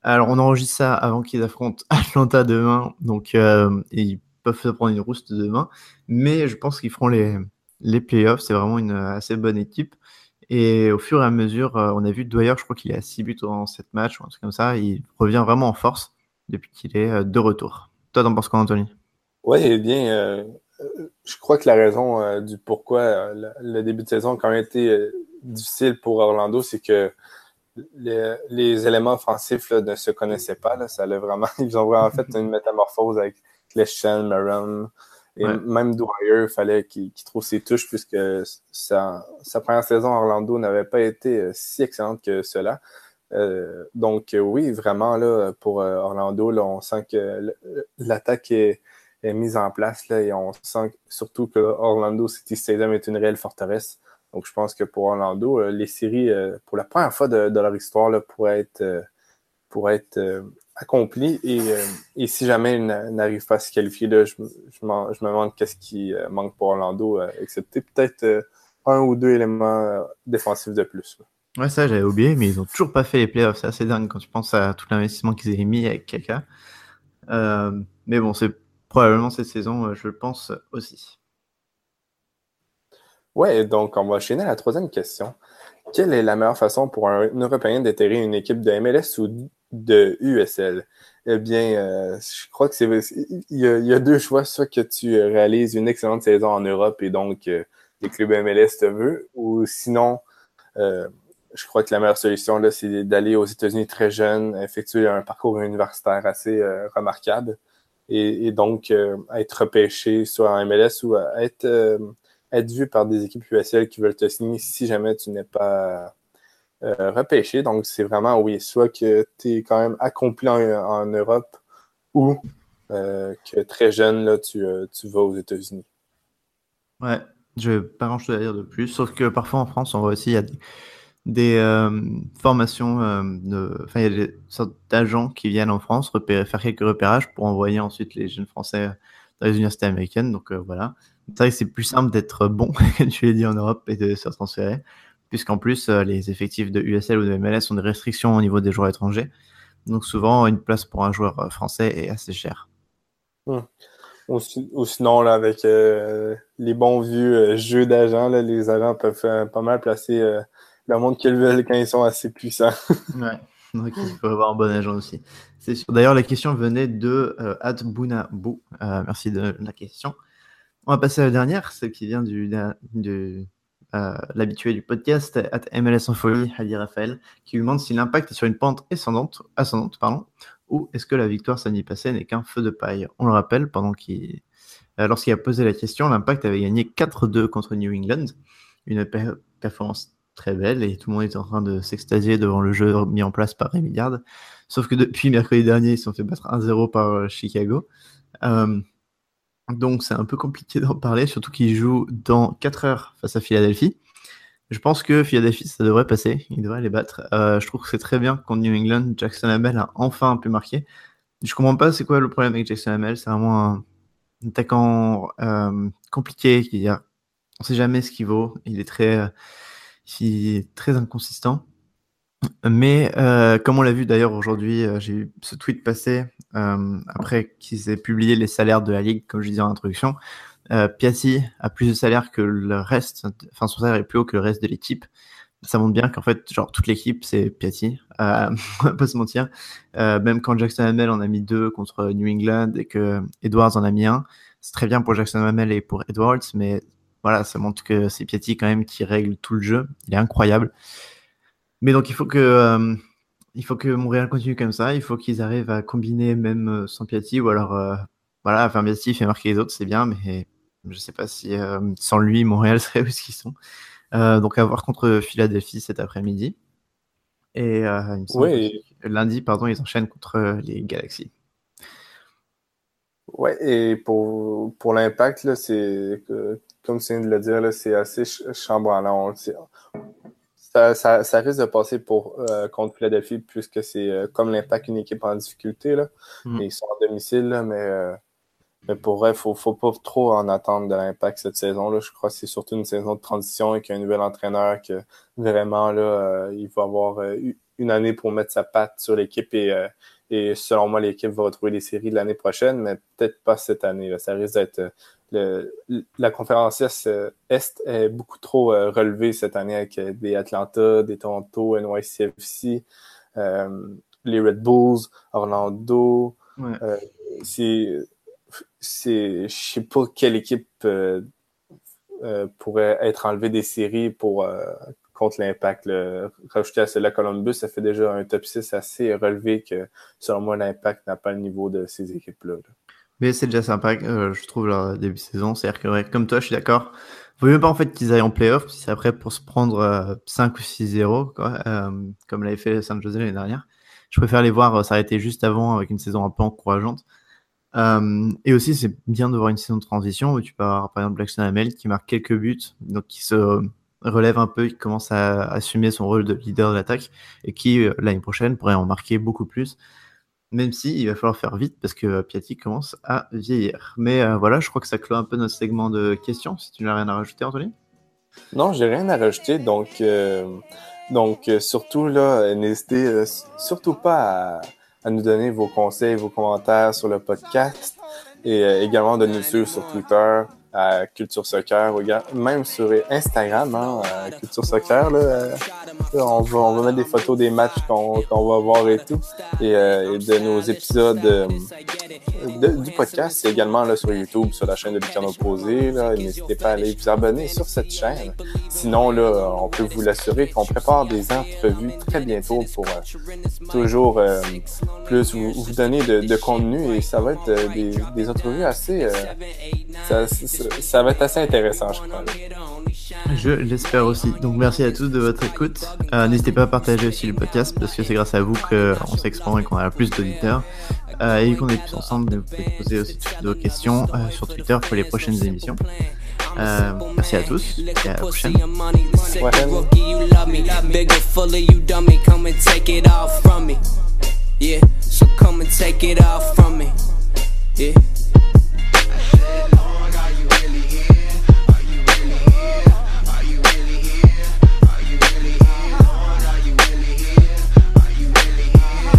Alors, on enregistre ça avant qu'ils affrontent Atlanta demain. Donc, euh, ils peuvent prendre une rouste demain. Mais je pense qu'ils feront les, les playoffs. C'est vraiment une assez bonne équipe. Et au fur et à mesure, on a vu Dwyer, je crois qu'il est à 6 buts en 7 matchs ou un truc comme ça. Il revient vraiment en force depuis qu'il est de retour. Toi, t'en penses quoi, Anthony? Oui, eh bien, euh, je crois que la raison du pourquoi le, début de saison a quand même été difficile pour Orlando, c'est que les, éléments offensifs ne se connaissaient pas. Ça vraiment, ils ont vraiment fait une métamorphose avec Cleshel, Maron, et même Dwyer, il fallait qu'il trouve ses touches puisque sa, sa première saison à Orlando n'avait pas été euh, si excellente que cela. Euh, donc euh, oui, vraiment là, pour Orlando, là, on sent que l'attaque est, mise en place et on sent surtout que Orlando City Stadium est une réelle forteresse. Donc je pense que pour Orlando, les séries, pour la première fois de, leur histoire, là, pourraient être, être accompli. Et, euh, si jamais il n'arrive pas à se qualifier, je, me demande qu'est-ce qui euh, manque pour Orlando, euh, excepté peut-être un ou deux éléments défensifs de plus. Ouais, ça j'avais oublié, mais ils n'ont toujours pas fait les playoffs. C'est assez dingue quand tu penses à tout l'investissement qu'ils avaient mis avec Kaka. mais bon, c'est probablement cette saison, je le pense aussi. Ouais, donc on va enchaîner à la troisième question. Quelle est la meilleure façon pour un Européen d'atterrir une équipe de MLS ou de USL? Eh bien, euh, je crois que c'est il y, a, deux choix, soit que tu réalises une excellente saison en Europe et donc euh, les clubs MLS te veulent, ou sinon, euh, je crois que la meilleure solution là, c'est d'aller aux États-Unis très jeune, effectuer un parcours universitaire assez remarquable et, donc être repêché soit en MLS ou être être vu par des équipes USL qui veulent te signer si jamais tu n'es pas euh, repêché. Donc, c'est vraiment, oui, soit que tu es quand même accompli en, Europe ou euh, que très jeune, là, tu, euh, vas aux États-Unis. Ouais, je pas grand-chose à dire de plus, sauf que parfois en France, on voit aussi, des, formations, de, enfin, il y a des sortes d'agents qui viennent en France faire quelques repérages pour envoyer ensuite les jeunes Français dans les universités américaines. Donc voilà, c'est vrai que c'est plus simple d'être bon, comme tu l'as dit, en Europe et de se transférer, puisqu'en plus, euh, les effectifs de USL ou de MLS ont des restrictions au niveau des joueurs étrangers. Donc souvent, une place pour un joueur euh, français est assez chère. Ou, sinon, là, avec euh, les bons vieux jeux d'agents, les agents peuvent pas mal placer le monde qu'ils veulent quand ils sont assez puissants. ouais. Donc il faut avoir un bon agent aussi. C'est sûr. D'ailleurs, la question venait de Ad merci de la question. On va passer à la dernière, celle qui vient de euh, l'habitué du podcast, at MLS en folie, Ali Raphaël, qui lui demande si l'impact est sur une pente ascendante, ascendante pardon, ou est-ce que la victoire samedi passé n'est qu'un feu de paille? On le rappelle, pendant qu'il, euh, lorsqu'il a posé la question, l'impact avait gagné 4-2 contre New England, une performance très belle et tout le monde est en train de s'extasier devant le jeu mis en place par Rémi. Sauf que depuis mercredi dernier, ils se sont fait battre 1-0 par euh, Chicago. Donc c'est un peu compliqué d'en parler, surtout qu'il joue dans 4 heures face à Philadelphie. Je pense que Philadelphie, ça devrait passer, il devrait les battre. Euh, je trouve que c'est très bien contre New England. Jackson Hamel a enfin pu marquer. Je comprends pas c'est quoi le problème avec Jackson Hamel. C'est vraiment un attaquant euh, compliqué. Qui, on sait jamais ce qu'il vaut. Il est très, il est très inconsistant. Mais euh, comme on l'a vu d'ailleurs aujourd'hui, euh, j'ai eu ce tweet passé euh, après qu'ils aient publié les salaires de la ligue, comme je disais en introduction. Piatti a plus de salaire que le reste, enfin son salaire est plus haut que le reste de l'équipe. Ça montre bien qu'en fait, genre toute l'équipe c'est Piatti, on va pas se mentir. même quand Jackson Hamel en a mis deux contre New England et que Edwards en a mis un, c'est très bien pour Jackson Hamel et pour Edwards, mais voilà, ça montre que c'est Piatti quand même qui règle tout le jeu. Il est incroyable. Mais donc, il faut que, il faut que Montréal continue comme ça. Il faut qu'ils arrivent à combiner même sans Piatti ou alors, voilà, enfin, Piatti fait marquer les autres, c'est bien, mais je sais pas si sans lui, Montréal serait où ce qu'ils sont. donc, à voir contre Philadelphie cet après-midi. Et lundi, pardon, ils enchaînent contre les Galaxies. Ouais, et pour, pour l'impact, c'est comme tu viens de le dire, c'est assez chambranlant. Ça, ça, ça, risque de passer pour euh, contre Philadelphie puisque c'est euh, comme l'impact une équipe en difficulté. Là. Mm. Ils sont en domicile, là, mais, euh, mais pour vrai, il faut, faut pas trop en attendre de l'impact cette saison. Là. Je crois que c'est surtout une saison de transition et qu'il y a un nouvel entraîneur que vraiment là, il va avoir une année pour mettre sa patte sur l'équipe et et selon moi, l'équipe va retrouver les séries de l'année prochaine, mais peut-être pas cette année. Là. Ça risque d'être. Euh, la conférence euh, Est est beaucoup trop euh, relevée cette année avec des Atlanta, des Toronto, NYCFC, les Red Bulls, Orlando. Ouais. c'est. Je sais pas quelle équipe pourrait être enlevée des séries pour contre l'impact. Rajouter à cela Columbus, ça fait déjà un top 6 assez relevé que, selon moi, l'impact n'a pas le niveau de ces équipes-là. Mais c'est déjà sympa, euh, je trouve, leur début de saison. C'est-à-dire que, comme toi, je suis d'accord. Vaut mieux pas en fait qu'ils aillent en playoff si c'est après pour se prendre 5 euh, ou 6-0, euh, comme l'avait fait San Jose l'année dernière. Je préfère les voir s'arrêter juste avant avec une saison un peu encourageante. et aussi, c'est bien de voir une saison de transition où tu peux avoir par exemple Blackstone Hamel qui marque quelques buts, donc qui se relève un peu, il commence à assumer son rôle de leader de l'attaque et qui, euh, l'année prochaine, pourrait en marquer beaucoup plus. Même si il va falloir faire vite parce que Piatti commence à vieillir. Mais euh, voilà, je crois que ça clôt un peu notre segment de questions. Si tu n'as rien à rajouter, Anthony? Non, j'ai rien à rajouter. Donc, euh, donc surtout là, n'hésitez surtout pas à, nous donner vos conseils, vos commentaires sur le podcast et également de nous suivre sur Twitter, à Culture Soccer, même sur Instagram, hein, Culture Soccer, là, euh, on, va, on va mettre des photos des matchs qu'on va voir et tout, et, euh, de nos épisodes euh, du podcast, c'est également là, sur YouTube, sur la chaîne de Lucano Opposé. N'hésitez pas à aller vous abonner sur cette chaîne. Sinon, là, on peut vous l'assurer qu'on prépare des entrevues très bientôt pour toujours plus vous, vous donner de, de, contenu et ça va être des, des entrevues assez ça, ça, va être assez intéressant, je crois. Je l'espère aussi. Donc merci à tous de votre écoute. Euh, n'hésitez pas à partager aussi le podcast parce que c'est grâce à vous qu'on s'exprime et qu'on a plus d'auditeurs. Euh, et qu'on est plus ensemble, vous pouvez poser aussi toutes vos questions euh, sur Twitter pour les prochaines émissions. merci à tous et à la prochaine. Yeah, really here.